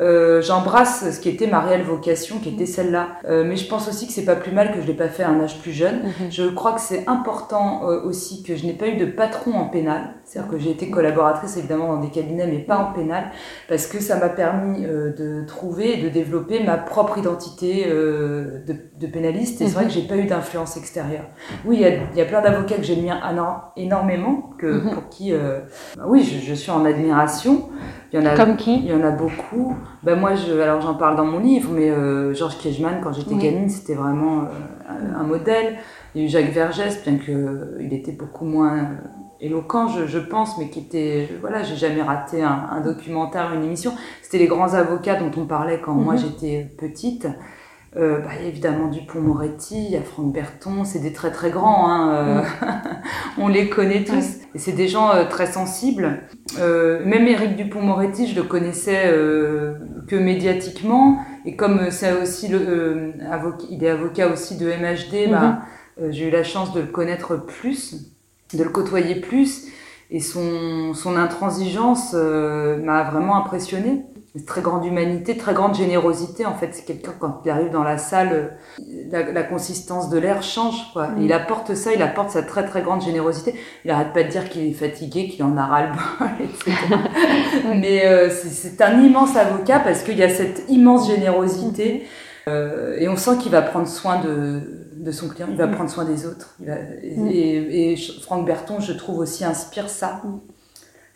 euh, j'embrasse ce qui était ma réelle vocation, qui était celle-là. Euh, mais je pense aussi que c'est pas plus mal que je l'ai pas fait à un âge plus jeune. Mhm. Je crois que c'est important euh, aussi que je n'ai pas eu de patron en pénal. C'est-à-dire que j'ai été collaboratrice évidemment dans des cabinets, mais pas en pénal, parce que ça m'a permis de trouver et de développer ma propre identité de, de, pénaliste. Et c'est vrai mhm. que j'ai pas eu d'influence extérieure. Oui, il y a, y a, plein d'avocats que j'admire énormément, que mhm. pour qui, oui, je, je suis en admiration. Il y en a, Comme qui Il y en a beaucoup. Ben moi, je, alors j'en parle dans mon livre, mais euh, Georges Kiechman, quand j'étais gamine, c'était vraiment euh, un, modèle. Il y a eu Jacques Vergès, bien qu'il euh, était beaucoup moins éloquent, je, je, pense, mais qui était, voilà, j'ai jamais raté un, un, documentaire, une émission. C'était les grands avocats dont on parlait quand moi mhm. j'étais petite. Euh, bah, évidemment Dupont-Moretti, il y a Franck Berton, c'est des très très grands, hein, euh, on les connaît tous. Et c'est des gens euh, très sensibles. Euh, même Éric Dupont-Moretti, je le connaissais que médiatiquement. Et comme c'est aussi le, il est avocat aussi de MHD, bah, mhm. j'ai eu la chance de le connaître plus, de le côtoyer plus. Et son, son intransigeance m'a vraiment très grande humanité, très grande générosité. En fait, c'est quelqu'un, quand il arrive dans la salle, la, consistance de l'air change. Quoi. Mm. il apporte ça, il apporte sa très très grande générosité. Il arrête pas de dire qu'il est fatigué, qu'il en a ras-le-bol, etc. Mais euh, c'est un immense avocat parce qu'il y a cette immense générosité. Euh, et on sent qu'il va prendre soin de, de son client, il va mm. prendre soin des autres. Mm. et, et, Franck Berton, je trouve aussi, inspire ça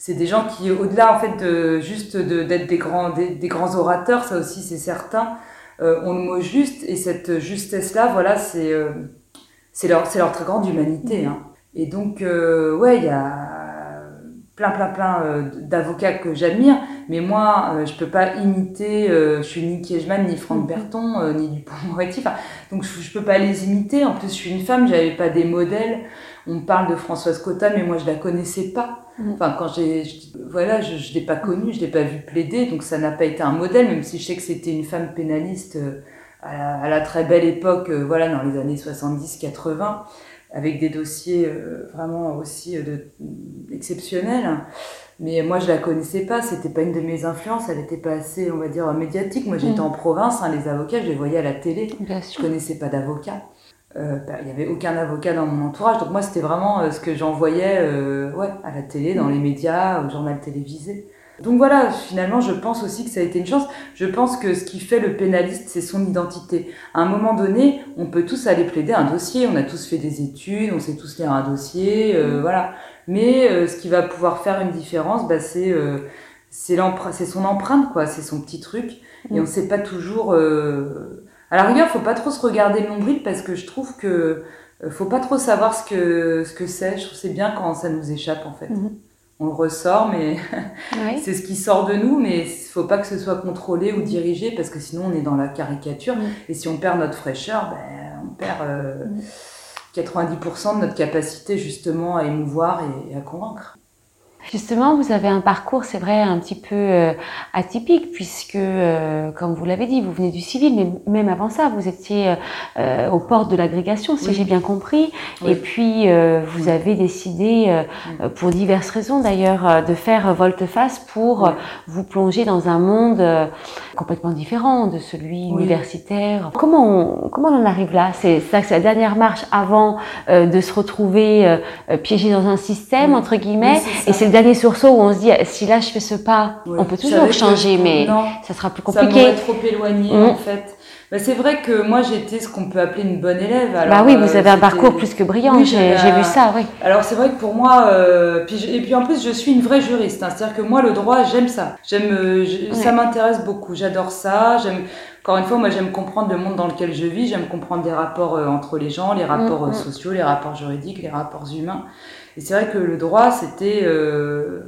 c'est des gens qui, au-delà en fait de juste d'être des grands des, grands orateurs, ça aussi c'est certain, euh, ont le mot juste et cette justesse là, voilà, c'est euh, c'est leur c'est leur très grande humanité. Hein. Et donc euh, ouais, il y a plein plein plein d'avocats que j'admire, mais moi je peux pas imiter, je suis ni Kiechman, ni Franck mm-hmm. Berton, ni Dupont-Moretti, enfin, donc je, je peux pas les imiter. En plus je suis une femme, j'avais pas des modèles. On parle de Françoise Cotta, mais moi je la connaissais pas. Enfin, quand j'ai, voilà, je, je l'ai pas connue, je l'ai pas vue plaider, donc ça n'a pas été un modèle, même si je sais que c'était une femme pénaliste euh, à la, très belle époque, euh, voilà, dans les années 70-80, avec des dossiers euh, vraiment aussi de, exceptionnels. Mais moi, je la connaissais pas, c'était pas une de mes influences, elle était pas assez, on va dire, médiatique. Moi, j'étais mm. en province, hein, les avocats, je les voyais à la télé. Je connaissais pas d'avocats. Euh, bah, il n'y avait aucun avocat dans mon entourage. Donc moi, c'était vraiment euh, ce que j'envoyais euh, ouais, à la télé, dans les médias, au journal télévisé. Donc voilà, finalement, je pense aussi que ça a été une chance. Je pense que ce qui fait le pénaliste, c'est son identité. À un moment donné, on peut tous aller plaider un dossier. On a tous fait des études, on sait tous lire un dossier, euh, voilà. Mais ce qui va pouvoir faire une différence, bah, c'est c'est son empreinte quoi, c'est son petit truc et on sait pas toujours. À la rigueur, faut pas trop se regarder le nombril parce que je trouve que euh, faut pas trop savoir ce que ce que c'est. Je trouve c'est bien quand ça nous échappe en fait. Mhm. On le ressort, mais c'est ce qui sort de nous, mais faut pas que ce soit contrôlé ou dirigé parce que sinon on est dans la caricature. Mhm. Et si on perd notre fraîcheur, ben, on perd euh, 90% mhm. de notre capacité justement à émouvoir et à convaincre. Justement, vous avez un parcours, c'est vrai, un petit peu euh, atypique, puisque, euh, comme vous l'avez dit, vous venez du civil, mais même avant ça, vous étiez euh, aux portes de l'agrégation, si j'ai bien compris. Et puis, vous avez décidé, pour diverses raisons d'ailleurs, de faire volte-face pour vous plonger dans un monde complètement différent de celui universitaire. Comment on, comment on en arrive là? C'est ça, c'est la dernière marche avant de se retrouver piégé dans un système, entre guillemets, et c'est dernier sursaut où on se dit si là je fais ce pas, on peut toujours changer, mais ça sera plus compliqué. Ça trop éloigné mm. en fait. Bah, c'est vrai que moi j'étais ce qu'on peut appeler une bonne élève. Alors, bah oui, vous avez un parcours plus que brillant, j'ai vu ça, oui. Alors c'est vrai que pour moi, euh, puis et puis en plus je suis une vraie juriste, hein. c'est-à-dire que moi le droit j'aime ça, j'aime, euh, ça m'intéresse beaucoup, j'adore ça, j'aime. Encore une fois, moi j'aime comprendre le monde dans lequel je vis, j'aime comprendre les rapports euh, entre les gens, les rapports mm, mm. sociaux, les rapports juridiques, les rapports humains. Et c'est vrai que le droit, c'était euh,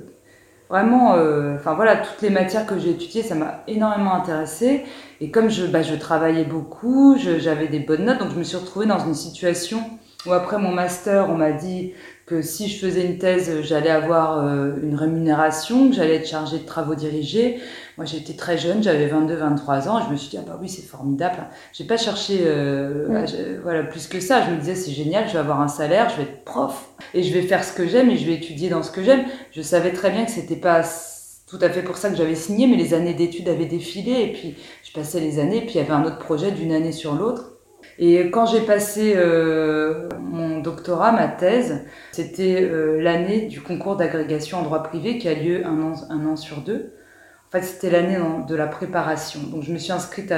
vraiment, euh, enfin voilà, toutes les matières que j'ai étudiées, ça m'a énormément intéressé. Et comme je, bah, je travaillais beaucoup, j'avais des bonnes notes, donc je me suis retrouvée dans une situation où après mon master, on m'a dit que si je faisais une thèse, j'allais avoir euh, une rémunération, que j'allais être chargée de travaux dirigés. Moi, j'étais très jeune, j'avais 22, 23 ans, et je me suis dit, ah bah oui, c'est formidable. J'ai pas cherché euh, voilà, plus que ça. Je me disais, c'est génial, je vais avoir un salaire, je vais être prof, et je vais faire ce que j'aime, et je vais étudier dans ce que j'aime. Je savais très bien que c'était pas tout à fait pour ça que j'avais signé, mais les années d'études avaient défilé, et puis je passais les années, et puis il y avait un autre projet d'une année sur l'autre. Et quand j'ai passé euh, mon doctorat, ma thèse, c'était euh, l'année du concours d'agrégation en droit privé qui a lieu un an, sur deux. En fait, c'était l'année de la préparation. Donc, je me suis inscrite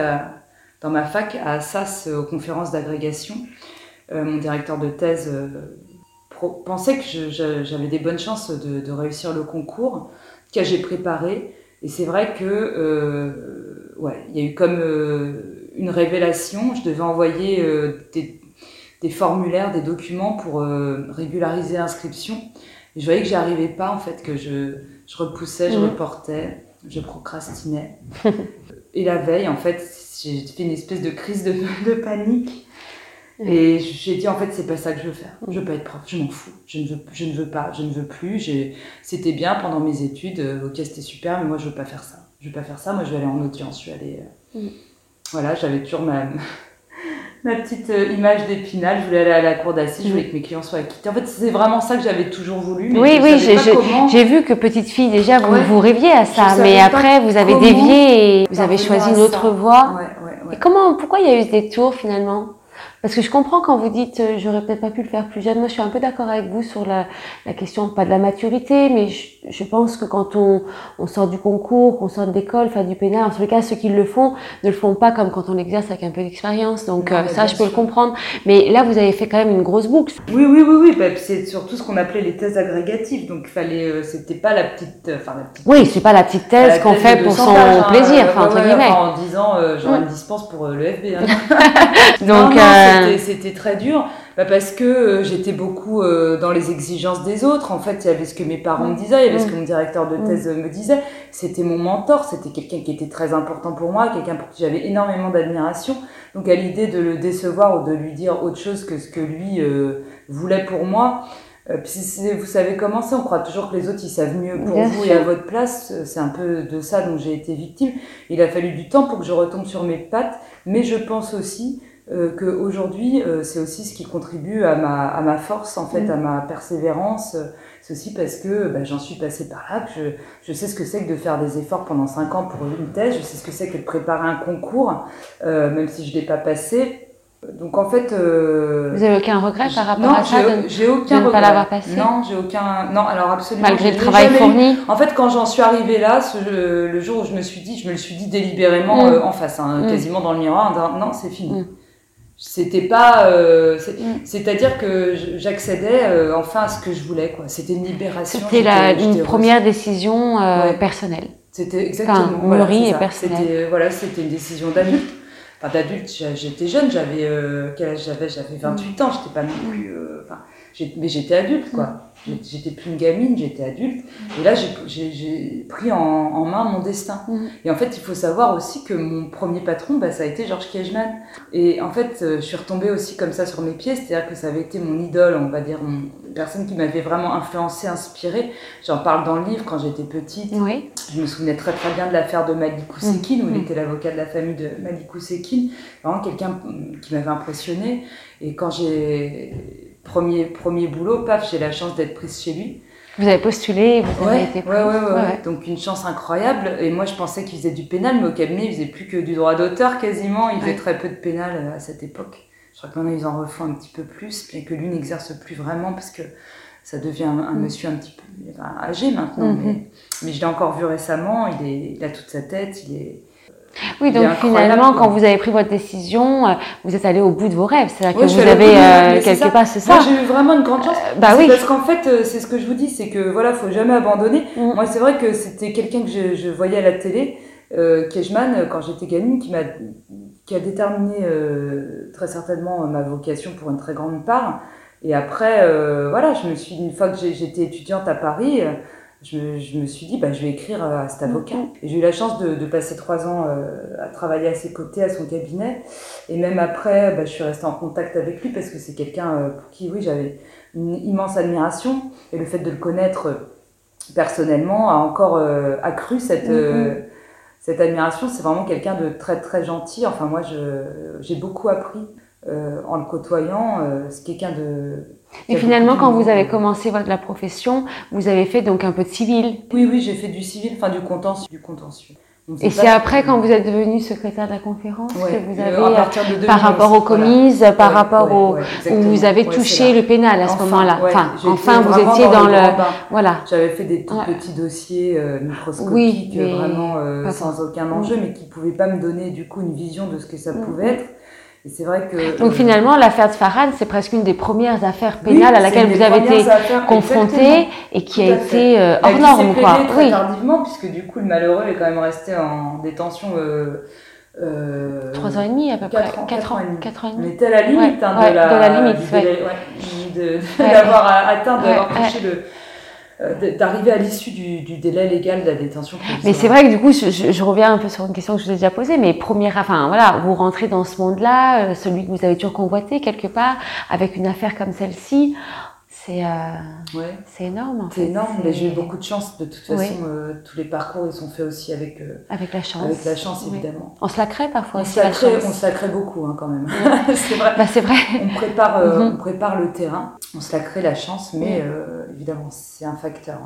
dans ma fac à Assas aux conférences d'agrégation. Euh, mon directeur de thèse pensait que j'avais des bonnes chances de, de, réussir le concours, que j'ai préparé. Et c'est vrai que, ouais, il y a eu comme une révélation. Je devais envoyer euh, des, des, formulaires, des documents pour euh, régulariser l'inscription. Et je voyais que j'y arrivais pas, en fait, que je, je repoussais, je mhm. reportais, je procrastinais. Et la veille, en fait, j'ai fait une espèce de crise de, de panique. Et j'ai dit en fait c'est pas ça que je veux faire. Je veux pas être prof, je m'en fous. Je ne veux, je ne veux pas, je ne veux plus. C'était bien pendant mes études, euh, ok c'était super, mais moi je veux pas faire ça. Je veux pas faire ça. Moi je vais aller en audience, je vais aller. Voilà, j'avais toujours ma, ma petite euh, image d'épinal. Je voulais aller à la cour d'assises, je voulais que mes clients soient acquittés. En fait, c'est vraiment ça que j'avais toujours voulu. Mais oui, oui, j'ai vu que petite fille, déjà, vous, vous rêviez à ça. Mais après, vous avez dévié et vous avez choisi une autre voie. et comment, pourquoi il y a eu ce détour finalement? Parce que je comprends quand vous dites euh, j'aurais peut-être pas pu le faire plus jeune. Moi, je suis un peu d'accord avec vous sur la, la, question, pas de la maturité, mais je, je pense que quand on, on, sort du concours, qu'on sort de l'école, enfin du pénal, en tous les cas, ceux qui le font ne le font pas comme quand on exerce avec un peu d'expérience. Donc euh, ça, je peux le comprendre. Mais là, vous avez fait quand même une grosse boucle. Oui, oui, oui, oui. Bah, c'est surtout ce qu'on appelait les thèses agrégatives. Donc, fallait, euh, c'était pas la petite, enfin la petite. Oui, c'est pas la petite thèse qu'on fait pour son hein, plaisir, enfin entre guillemets. en disant, j'aurai une dispense pour le FB. Hein. donc. C'était très dur bah parce que euh, j'étais beaucoup euh, dans les exigences des autres. En fait, il y avait ce que mes parents me disaient, il y avait ce que mon directeur de thèse me disait. C'était mon mentor, c'était quelqu'un qui était très important pour moi, quelqu'un pour qui j'avais énormément d'admiration. Donc à l'idée de le décevoir ou de lui dire autre chose que ce que lui euh, voulait pour moi, euh, vous savez comment c'est, on croit toujours que les autres ils savent mieux pour vous et à votre place. C'est un peu de ça dont j'ai été victime. Il a fallu du temps pour que je retombe sur mes pattes, mais je pense aussi euh, qu'aujourd'hui, euh, c'est aussi ce qui contribue à ma, à ma force, en fait, mm. à ma persévérance. C'est aussi parce que bah, j'en suis passée par là, que je, je sais ce que c'est que de faire des efforts pendant cinq ans pour une thèse, je sais ce que c'est que de préparer un concours, euh, même si je ne l'ai pas passé. Donc en fait, euh, vous avez aucun regret par rapport à ça j'ai aucun de ne pas l'avoir passé? Non, j'ai aucun. Non, alors absolument. Malgré le travail fourni. En fait, quand j'en suis arrivée là, ce, le jour où je me suis dit, je me le suis dit délibérément mm. euh, en face, hein, mm. quasiment dans le miroir, non, c'est fini C'était pas. Euh, c'est-à-dire que j'accédais euh, enfin à ce que je voulais, quoi. C'était une libération. C'était une première décision euh, personnelle. C'était exactement. Enfin, voilà, et personnelle. C'était voilà, c'était une décision d'adulte. Enfin, d'adulte, j'étais jeune, j'avais quel âge j'avais? J'avais 28 ans, j'étais pas non plus. Enfin, mais j'étais adulte, quoi. J'étais plus une gamine, j'étais adulte. Et là, j'ai pris en, en, main mon destin. Mhm. Et en fait, il faut savoir aussi que mon premier patron, bah, ça a été Georges Kiechman. Et en fait, euh, je suis retombée aussi comme ça sur mes pieds. C'est-à-dire que ça avait été mon idole, on va dire, une personne qui m'avait vraiment influencée, inspirée. J'en parle dans le livre quand j'étais petite. Oui. Je me souvenais très très bien de l'affaire de Malik Ousekine, où il mhm. était l'avocat de la famille de Malik Ousekine. Vraiment quelqu'un qui m'avait impressionnée. Et quand j'ai premier, premier boulot, paf, j'ai la chance d'être prise chez lui. Vous avez postulé, vous avez été prise. Ouais, ouais, Donc une chance incroyable. Et moi, je pensais qu'il faisait du pénal, mais au cabinet, il faisait plus que du droit d'auteur quasiment. Il faisait très peu de pénal euh, à cette époque. Je crois que maintenant, ils en refont un petit peu plus, bien que lui n'exerce plus vraiment parce que ça devient un, mm. monsieur un petit peu âgé maintenant. Mm-hmm. mais, mais, je l'ai encore vu récemment. Il, est, il a toute sa tête. Il est oui, donc finalement, quand vous avez pris votre décision, euh, vous êtes allé au bout de vos rêves. C'est-à-dire que vous avez euh, quelque part, c'est ça. Moi, j'ai eu vraiment une grande chance. Euh, bah oui. Parce qu'en fait, c'est ce que je vous dis, c'est que voilà, faut jamais abandonner. Mm. Moi, c'est vrai que c'était quelqu'un que je, je, voyais à la télé, euh, Kejman, quand j'étais gamine, qui m'a qui a déterminé euh, très certainement ma vocation pour une très grande part. Et après, voilà, je me suis une fois que j'étais étudiante à Paris je, je, me suis dit, bah, je vais écrire à cet avocat. Et j'ai eu la chance de, de passer trois ans euh, à travailler à ses côtés, à son cabinet. Et même après, bah, je suis restée en contact avec lui parce que c'est quelqu'un euh, pour qui, oui, j'avais une immense admiration. Et le fait de le connaître euh, personnellement a encore accru cette, mm-hmm. cette admiration. C'est vraiment quelqu'un de très, très gentil. Enfin, moi, j'ai beaucoup appris en le côtoyant. c'est quelqu'un de et finalement, quand vous avez commencé votre, la profession, vous avez fait donc un peu de civil. Oui, oui, j'ai fait du civil, enfin du contentieux. Du contentieux. Et c'est après, quand vous êtes devenu secrétaire de la conférence, que vous avez, euh, par rapport aux commises, par rapport au, où vous avez touché le pénal à ce moment-là. Enfin, enfin, vous étiez dans, le, voilà. J'avais fait des tout petits dossiers euh, microscopiques, vraiment euh, sans aucun enjeu, mais qui pouvaient pas me donner du coup une vision de ce que ça mm. pouvait être c'est vrai que. Donc finalement, l'affaire de Farhan, c'est presque une des premières affaires pénales à laquelle vous avez été confronté et qui a été euh, hors norme, quoi. Très oui. tardivement, puisque du coup, le malheureux est quand même resté en détention. Euh, euh, Trois ans et demi à peu près. Quatre ans, quatre ans, et demi. On était à la limite hein, de, la, de la limite, d'avoir atteint, d'avoir touché le euh, d'arriver à l'issue du, du, délai légal de la détention. Mais c'est vrai que du coup, je, je, reviens un peu sur une question que je vous ai déjà posée, mais première, enfin voilà, vous rentrez dans ce monde-là, euh, celui que vous avez toujours convoité quelque part, avec une affaire comme celle-ci. C'est euh, ouais. énorme. C'est énorme, mais j'ai eu beaucoup de chance. De toute façon, euh, tous les parcours ils sont faits aussi avec euh, avec la chance. Avec la chance évidemment. On se la crée parfois. On se la crée, on se la crée beaucoup hein, quand même. c'est vrai. Bah, c'est vrai. On prépare, euh, mhm. on prépare le terrain. On se la crée la chance, mais évidemment c'est un facteur.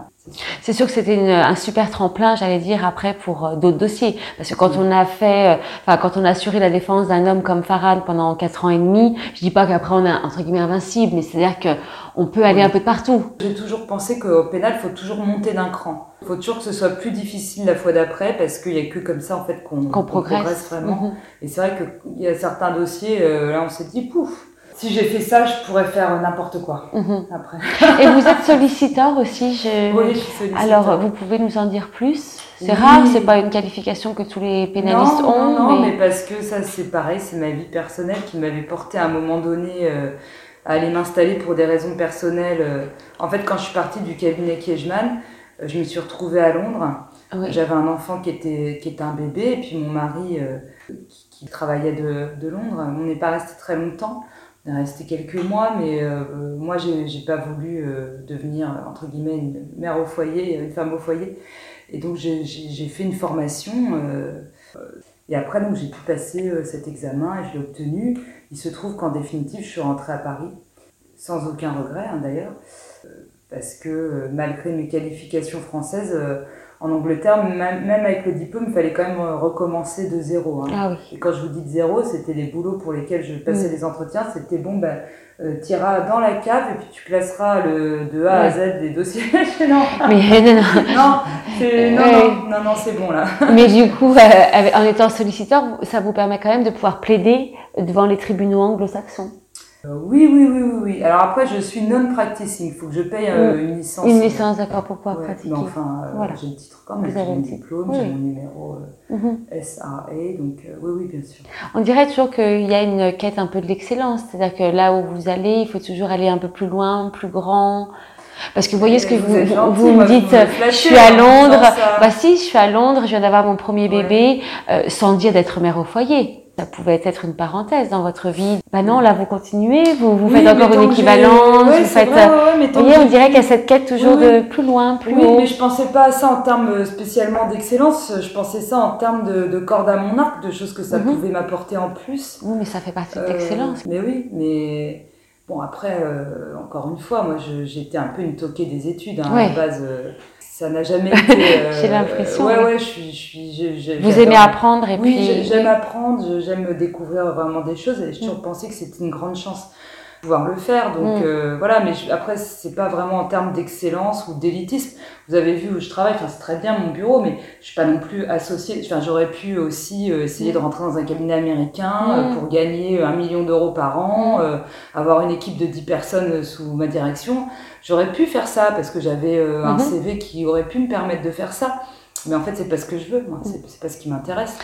c'est sûr. que c'était un super tremplin, j'allais dire après pour d'autres dossiers, parce que quand on a fait, enfin quand on a assuré la défense d'un homme comme Farad pendant quatre ans et demi, je dis pas qu'après on est entre guillemets invincible, mais c'est à dire que on peut aller un peu partout. J'ai toujours pensé qu'au pénal, il faut toujours monter d'un cran. Il faut toujours que ce soit plus difficile la fois d'après parce qu'il n'y a que comme ça en fait qu'on progresse. vraiment. Mhm. Et c'est vrai qu'il y a certains dossiers, euh, là on s'est dit pouf, si j'ai fait ça, je pourrais faire n'importe quoi mhm. après. Et vous êtes solliciteur aussi je... Oui, je suis solliciteur. Alors, vous pouvez nous en dire plus? C'est rare, c'est pas une qualification que tous les pénalistes ont. Non, mais... parce que ça, c'est pareil, c'est ma vie personnelle qui m'avait porté à un moment donné. Euh, à aller m'installer pour des raisons personnelles. Euh, en fait, quand je suis partie du cabinet Kiejman, euh, je me suis retrouvée à Londres. J'avais un enfant qui était, qui était un bébé, et puis mon mari euh, qui, travaillait de, de Londres. On n'est pas resté très longtemps. On est resté quelques mois, mais moi, j'ai pas voulu devenir, entre guillemets, une mère au foyer, une femme au foyer. Et donc, j'ai fait une formation. et après, donc, j'ai pu passer cet examen et je l'ai obtenu. Il se trouve qu'en définitive, je suis rentrée à Paris, sans aucun regret hein, d'ailleurs, euh, parce que euh, malgré mes qualifications françaises, euh, en Angleterre, même, avec le diplôme, il fallait quand même recommencer de zéro. Hein. Ah Et quand je vous dis de zéro, c'était les boulots pour lesquels je passais mm. les entretiens, c'était bon, ben, euh, tu iras dans la cave et puis tu placeras le, de A à Z des dossiers. non. Mais non, non. Non, c'est, non, non, non, non, c'est bon là. Mais du coup, euh, en étant solliciteur, ça vous permet quand même de pouvoir plaider devant les tribunaux anglo-saxons. Euh, oui, oui, oui, oui, oui. Alors après, je suis non-practicing. Il faut que je paye euh, une licence. Une licence, d'accord, pour pouvoir pratiquer. Mais enfin, euh, j'ai le titre quand même. J'ai mon diplôme, j'ai mon numéro mhm. SAE. Donc oui, oui, bien sûr. On dirait toujours qu'il y a une quête un peu de l'excellence. C'est-à-dire que là où vous allez, il faut toujours aller un peu plus loin, plus grand. Parce que vous voyez ce que vous, vous, me dites, je suis à Londres, bah si, je suis à Londres, je viens d'avoir mon premier bébé, sans dire d'être mère au foyer ça pouvait être une parenthèse dans votre vie. Bah non, là vous continuez, vous, vous faites encore une équivalence, vous faites. vous voyez, on dirait qu'il y a cette quête toujours de plus loin, plus oui, mais je pensais pas à ça en termes spécialement d'excellence. Je pensais ça en termes de, de, corde à mon arc, de choses que ça mhm. pouvait m'apporter en plus. Oui, mais ça fait partie de l'excellence. Euh, mais oui, mais bon après, euh, encore une fois, moi j'étais un peu une toquée des études hein, à la base. Euh, ça n'a jamais été. Euh, J'ai l'impression. Ouais, ouais, je suis. Je suis Vous aimez apprendre et oui, puis. j'aime apprendre, j'aime découvrir vraiment des choses et j'ai toujours mm. pensé que c'était une grande chance pouvoir le faire. Donc mm. euh, voilà, mais après, c'est pas vraiment en termes d'excellence ou d'élitisme. Vous avez vu où je travaille, enfin, c'est très bien mon bureau, mais je suis pas non plus associée. Enfin, j'aurais pu aussi euh, essayer de mm. rentrer dans un cabinet américain euh, pour gagner un million d'euros par an, avoir une équipe de 10 personnes sous ma direction. J'aurais pu faire ça parce que j'avais un mm-hmm. CV qui aurait pu me permettre de faire ça. Mais en fait, c'est pas ce que je veux, moi. C'est pas ce qui m'intéresse.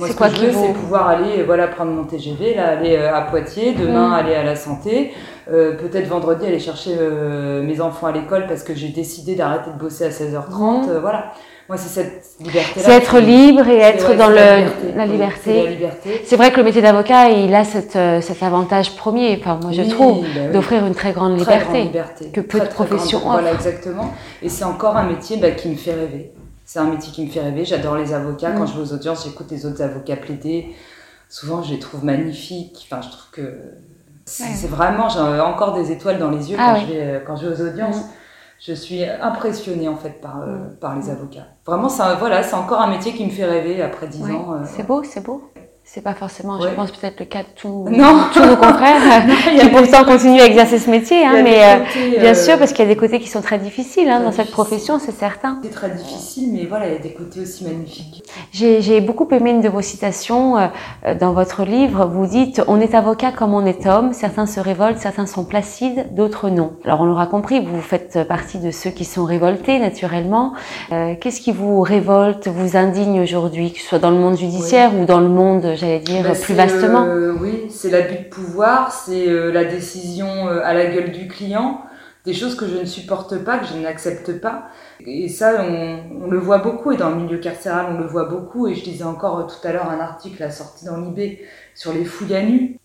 Moi, ce que je veux, c'est pouvoir aller, voilà, prendre mon TGV, là, aller euh, à Poitiers, demain mm. aller à la santé, euh, peut-être vendredi aller chercher euh, mes enfants à l'école parce que j'ai décidé d'arrêter de bosser à 16h30, mm. voilà. Moi, c'est cette liberté-là. C'est être libre et être dans le, la liberté. C'est vrai que le métier d'avocat, il a cette, cet avantage premier, enfin, moi, je trouve, bah d'offrir une très grande liberté, que peu de professions offrent. Voilà, exactement. Et c'est encore un métier bah, qui me fait rêver. C'est un métier qui me fait rêver. J'adore les avocats. Quand mm. je vais aux audiences, j'écoute les autres avocats plaider. Souvent, je les trouve magnifiques. Enfin, je trouve que c'est vraiment. J'ai encore des étoiles dans les yeux ah quand, je vais, quand je vais aux audiences. Mm. Je suis impressionnée en fait par, euh, mm. par les avocats. Vraiment, c'est voilà, c'est encore un métier qui me fait rêver après dix ans. Euh, c'est beau, c'est beau c'est pas forcément, je pense peut-être le cas de tous, tous nos confrères qui pourtant continuent à exercer ce métier, hein, mais euh, bien sûr parce qu'il y a des côtés qui sont très difficiles hein, dans cette profession, c'est certain. C'est très difficile, mais voilà, il y a des côtés aussi magnifiques. J'ai beaucoup aimé une de vos citations euh, dans votre livre. Vous dites "On est avocat comme on est homme. Certains se révoltent, certains sont placides, d'autres non." Alors on l'aura compris, vous faites partie de ceux qui sont révoltés naturellement. Euh, qu'est-ce qui vous révolte, vous indigne aujourd'hui, que ce soit dans le monde judiciaire ou dans le monde j'allais dire, bah, plus vastement. Euh, oui, c'est l'abus de pouvoir, c'est euh, la décision euh, à la gueule du client, des choses que je ne supporte pas, que je n'accepte pas. Et ça, on, le voit beaucoup, et dans le milieu carcéral, on le voit beaucoup. Et je disais encore tout à l'heure un article sorti dans l'IB sur les fouilles à nu,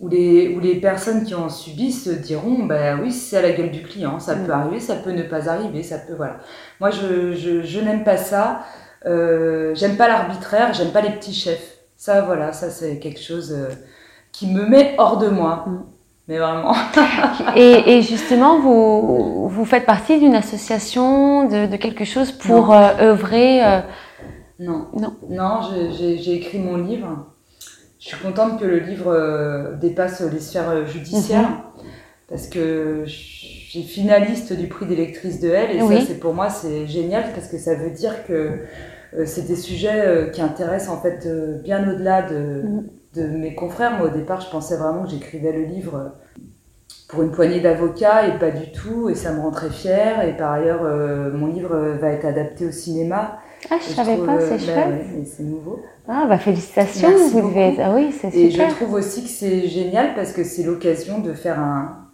où les, où les personnes qui en subissent diront bah oui c'est à la gueule du client ça mm. peut arriver ça peut ne pas arriver ça peut voilà moi je, je, je n'aime pas ça euh, j'aime pas l'arbitraire j'aime pas les petits chefs ça, voilà, ça c'est quelque chose euh, qui me met hors de moi. Mm. Mais vraiment. et, justement, vous, vous faites partie d'une association, de, quelque chose pour euh, œuvrer euh, Non. Non, non j'ai écrit mon livre. Je suis contente que le livre dépasse les sphères judiciaires. Mm-hmm. Parce que j'ai finaliste du prix d'électrice de L. Et ça, c'est pour moi, c'est génial parce que ça veut dire que c'est des sujets euh, qui intéressent en fait euh, bien au-delà de, mm. de, mes confrères. Moi, au départ, je pensais vraiment que j'écrivais le livre pour une poignée d'avocats et pas du tout. Et ça me rend très fière. Et par ailleurs, mon livre va être adapté au cinéma. Ah, je savais pas, c'est bah chouette. c'est nouveau. Ah, bah félicitations, vous devez être... Ah oui, c'est super. Et je trouve aussi que c'est génial parce que c'est l'occasion de faire un,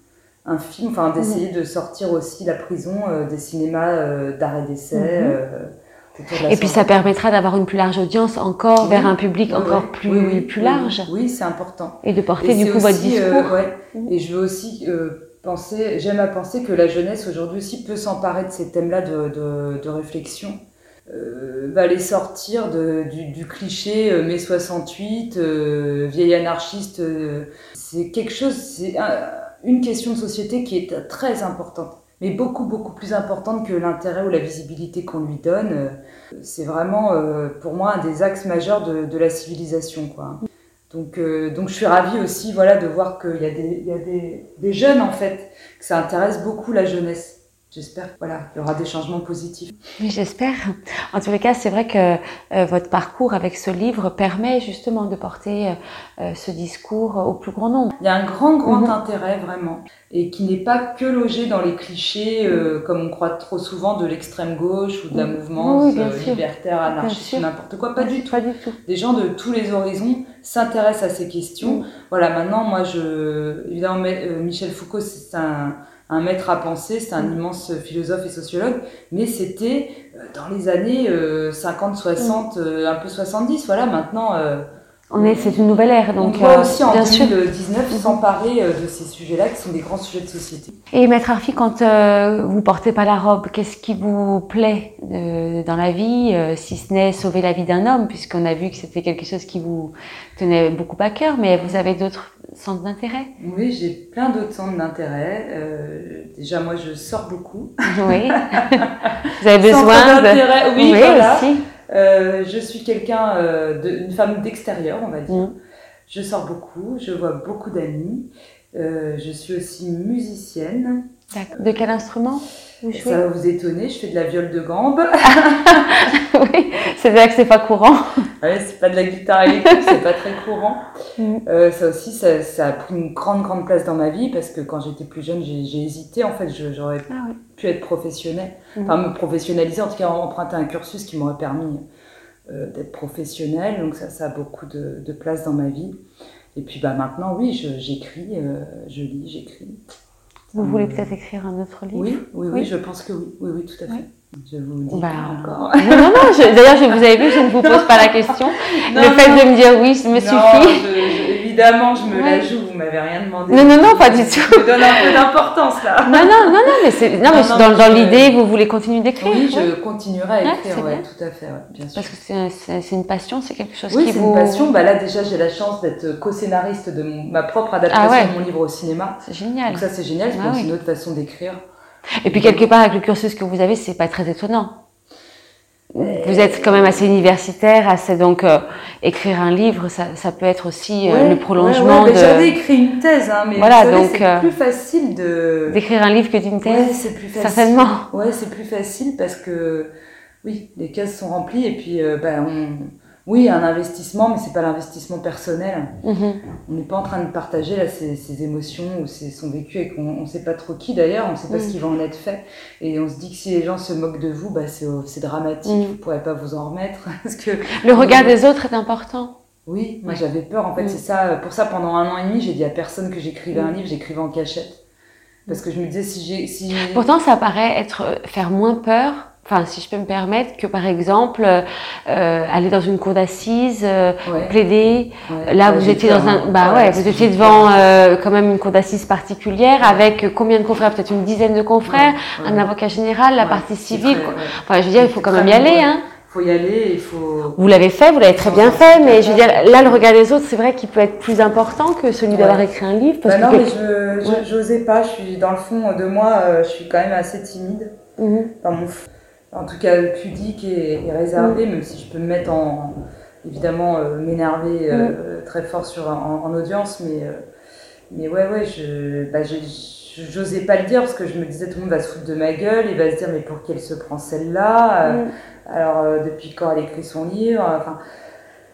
un film, enfin d'essayer mm. de sortir aussi la prison des cinémas d'arrêt d'essai. Mm-hmm. Et puis ça permettra d'avoir une plus large audience encore vers un public encore plus, plus large. Oui, c'est important. Et de porter du coup votre discours. Euh, mmh. Et je veux aussi euh, penser, j'aime à penser que la jeunesse aujourd'hui aussi peut s'emparer de ces thèmes-là de, de, de, réflexion. Euh, va les sortir de, du, du, cliché euh, mai 68, vieil anarchiste. c'est quelque chose, c'est une question de société qui est très importante mais beaucoup, beaucoup plus importante que l'intérêt ou la visibilité qu'on lui donne. C'est vraiment, euh, pour moi, un des axes majeurs de, la civilisation. Donc, euh, donc je suis ravie aussi voilà, de voir qu'il y a, des, il y a des, des jeunes, en fait, que ça intéresse beaucoup la jeunesse. J'espère qu'il voilà, y aura des changements positifs. Oui, j'espère. En tous les cas, c'est vrai que euh, votre parcours avec ce livre permet justement de porter euh, ce discours au plus grand nombre. Il y a un grand, grand -hmm. intérêt vraiment, et qui n'est pas que logé dans les clichés, euh, comme on croit trop souvent, de l'extrême gauche ou de la mouvement oui, libertaire, anarchiste, n'importe quoi. Pas du, tout. pas du tout. Des gens de tous les horizons s'intéressent à ces questions. Voilà, maintenant, moi, je, évidemment, Michel Foucault, c'est un un maître à penser, c'est un mm. immense philosophe et sociologue, mais c'était dans les années euh, 50, 60, mm. euh, un peu 70. Voilà, maintenant. Euh, on est, c'est une nouvelle ère, donc. On doit aussi en 2019 mm-hmm. s'emparer euh, de ces sujets-là qui sont des grands sujets de société. Et maître Arfi, quand euh, vous portez pas la robe, qu'est-ce qui vous plaît dans la vie, si ce n'est sauver la vie d'un homme, puisqu'on a vu que c'était quelque chose qui vous tenait beaucoup à cœur, mais vous avez d'autres centres d'intérêt Oui, j'ai plein d'autres centres d'intérêt. Euh, déjà, moi, je sors beaucoup. Oui. Vous avez besoin d'intérêt Oui, oui voilà. aussi. Euh, je suis quelqu'un, euh, de, une femme d'extérieur, on va dire. Mm. Je sors beaucoup, je vois beaucoup d'amis. Euh, je suis aussi musicienne. De quel instrument? Ça va vous étonner, je fais de la viole de gambe. oui, c'est vrai que c'est pas courant. Ouais, c'est pas de la guitare électrique, c'est pas très courant. Mm. Euh, ça aussi, ça, ça, a pris une grande, grande place dans ma vie parce que quand j'étais plus jeune, j'ai hésité. En fait, j'aurais ah, oui. pu être professionnelle, mm. enfin me professionnaliser, en tout cas emprunter un cursus qui m'aurait permis euh, d'être professionnelle. Donc ça, ça a beaucoup de, de, place dans ma vie. Et puis bah, maintenant, oui, j'écris, euh, je lis, j'écris. Vous voulez peut-être écrire un autre livre? Oui, oui, oui, je pense que oui. Oui, oui, tout à fait. Je vous dis bah, encore. non, non, non d'ailleurs, vous avez vu, je ne vous pose pas la question. non, le fait non, de me dire oui, me suffit. Je, je, évidemment, je me ouais. la joue, vous m'avez rien demandé. Non, non, non, pas du tout. Je donne un peu d'importance là. Non, non, non, non, mais, c'est, non, mais dans, dans l'idée, vous voulez continuer d'écrire Oui, je continuerai à écrire, ouais, tout à fait, bien sûr. Parce que c'est, c'est, c'est une passion, c'est quelque chose oui, qui vous... Oui, c'est une passion. Bah, là, déjà, j'ai la chance d'être co-scénariste de mon, ma propre adaptation ah ouais. de mon livre au cinéma. C'est génial. Donc ça, c'est génial, ah oui. une autre façon d'écrire. Et puis quelque part avec le cursus que vous avez, c'est pas très étonnant. Vous êtes quand même assez universitaire, assez donc euh, écrire un livre, ça, ça, peut être aussi euh, ouais, le prolongement ouais, ouais, de. J'avais écrit une thèse, hein, mais voilà, savez, donc c'est euh, plus facile de d'écrire un livre que d'une thèse. c'est plus facile. Certainement. Ouais, c'est plus facile parce que oui, les cases sont remplies et puis ben on oui, un investissement, mais c'est pas l'investissement personnel. -hmm. On n'est pas en train de partager là ses, ses émotions ou ses, son vécu et qu'on ne sait pas trop qui d'ailleurs, on ne sait pas mm. ce qui va en être fait. Et on se dit que si les gens se moquent de vous, bah c'est dramatique, mm. vous ne pourrez pas vous en remettre. Parce que le regard des autres est important. Oui, moi j'avais peur en fait, c'est ça. Pour ça, pendant un an et demi, j'ai dit à personne que j'écrivais un livre, j'écrivais en cachette. Parce que je me disais si j'ai. Si... Pourtant, ça paraît être faire moins peur enfin si je peux me permettre, que par exemple euh, aller dans une cour d'assises, euh, ouais. plaider. Ouais. Là, vous étiez dans un, bah ouais, vous étiez devant euh, quand même une cour d'assises particulière avec combien de confrères? Peut-être une dizaine de confrères, un avocat général, la partie civile. Très, enfin, je veux dire, il faut quand même y aller, hein. Faut y aller, il faut. Vous l'avez fait, vous l'avez très bien fait, mais je veux dire, là, le regard des autres, c'est vrai qu'il peut être plus important que celui ouais. d'avoir écrit un livre. Parce bah non, mais je, j'osais pas. Je suis dans le fond de moi, je suis quand même assez timide. Mm -hmm. Dans mon en tout cas pudique et, et réservé, mmh. même si je peux me mettre en, évidemment, euh, m'énerver euh, mmh. très fort sur, en, en audience, mais, euh, mais ouais, ouais, je, bah, j'osais pas le dire parce que je me disais tout le monde va se foutre de ma gueule, il va se dire mais pour qu'elle se prend celle-là, mmh. alors depuis quand elle écrit son livre, enfin.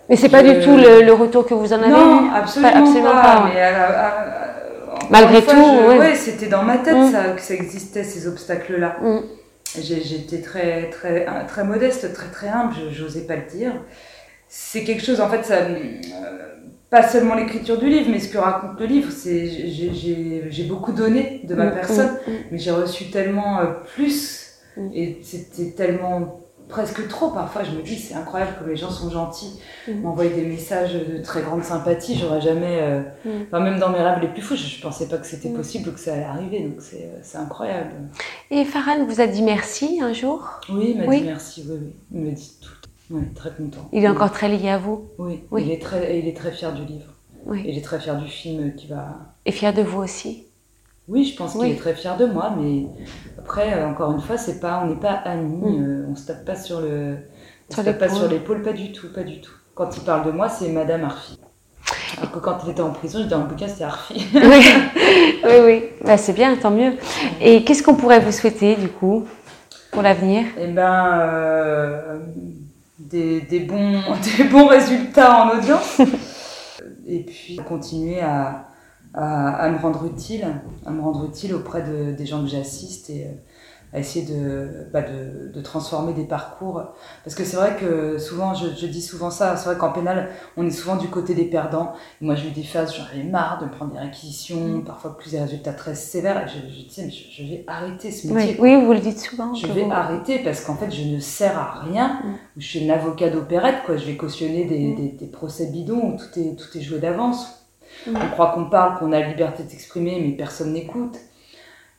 Mais c'est pas du tout le, le, retour que vous en avez Non, absolument pas. Absolument pas, pas mais, Malgré fois, tout, je, ouais, ouais c'était dans ma tête ça, que ça existait ces obstacles-là. J'étais très, très, très modeste, très, très humble, j'osais pas le dire. C'est quelque chose, en fait, ça, euh, pas seulement l'écriture du livre, mais ce que raconte le livre, c'est j'ai beaucoup donné de ma personne, mais j'ai reçu tellement euh, plus, et c'était tellement presque trop parfois. Je me dis, c'est incroyable que les gens sont gentils, mmh. m'envoient des messages de très grande sympathie. J'aurais jamais, euh, mmh. enfin, même dans mes rêves les plus fous, je, je pensais pas que c'était mmh. possible ou que ça allait arriver. Donc c'est incroyable. Et Farhan vous a dit merci un jour? Oui, il m'a oui. dit merci, oui, oui. Il me dit tout. Oui, très content. Il est encore très lié à vous? Oui. oui, Il, est très, il est très fier du livre. Oui. Il est très fier du film qui va. Et fier de vous aussi? Oui, je pense qu'il est très fier de moi, mais après, euh, encore une fois, c'est pas, on n'est pas amis, mm. euh, on se tape pas sur le, on sur se tape pas sur l'épaule, pas du tout, pas du tout. Quand il parle de moi, c'est Madame Arfi. Alors que quand il était en prison, je disais en bouquin, c'était Arfi. oui, oui, oui. Bah, c'est bien, tant mieux. Et qu'est-ce qu'on pourrait vous souhaiter, du coup, pour l'avenir? Eh ben, euh, des, des, bons, des bons résultats en audience. Et puis, continuer à, à, à, me rendre utile, à me rendre utile auprès de, des gens que j'assiste et euh, à essayer de, bah de, de, transformer des parcours. Parce que c'est vrai que souvent, je, je dis souvent ça, c'est vrai qu'en pénal, on est souvent du côté des perdants. Et moi, j'ai eu des phases, j'en avais marre de prendre des réquisitions, parfois plus des résultats très sévères. Et je, je disais, mais je, je, vais arrêter ce métier. Oui, oui vous le dites souvent. Je vais arrêter parce qu'en fait, je ne sers à rien. Mm. Je suis une avocat d'opérette, quoi. Je vais cautionner des, mm. des, des, procès bidons où tout est, tout est joué d'avance. Mm. On croit qu'on parle, qu'on a la liberté de s'exprimer, mais personne n'écoute.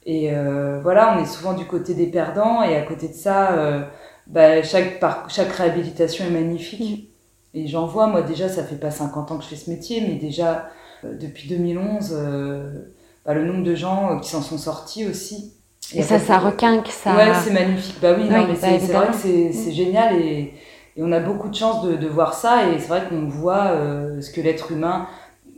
Et euh, voilà, on est souvent du côté des perdants, et à côté de ça, euh, bah, chaque, par, chaque réhabilitation est magnifique. Mmh. Et j'en vois, moi déjà, ça fait pas 50 ans que je fais ce métier, mais déjà, euh, depuis 2011, bah, le nombre de gens qui s'en sont sortis aussi. Et, et ça, ça requinque, ça. Ouais, c'est magnifique. Bah oui, oui non, mais bah, c'est vrai que c'est mmh. génial, et, et, on a beaucoup de chance de, de voir ça, et c'est vrai qu'on voit ce que l'être humain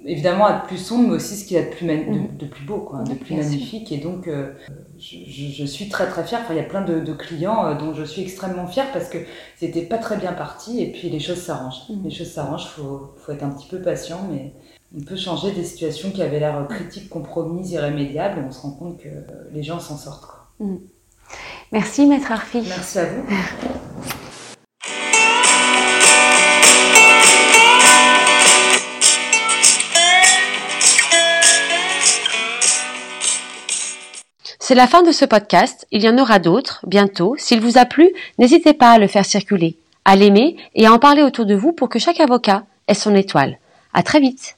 évidemment à de plus sombre, mais aussi ce qu'il y a de plus, de, de, plus beau, quoi, de plus magnifique. Et donc, euh, je, je, suis très très fière. Enfin, il y a plein de, de clients euh, dont je suis extrêmement fière parce que c'était pas très bien parti et puis les choses s'arrangent. Mm. Les choses s'arrangent, il faut, faut, être un petit peu patient, mais on peut changer des situations qui avaient l'air critiques, compromises, irrémédiables et on se rend compte que les gens s'en sortent. Quoi. Mm. Merci, Maître Arfi. Merci à vous. C'est la fin de ce podcast. Il y en aura d'autres bientôt. S'il vous a plu, n'hésitez pas à le faire circuler, à l'aimer et à en parler autour de vous pour que chaque avocat ait son étoile. À très vite.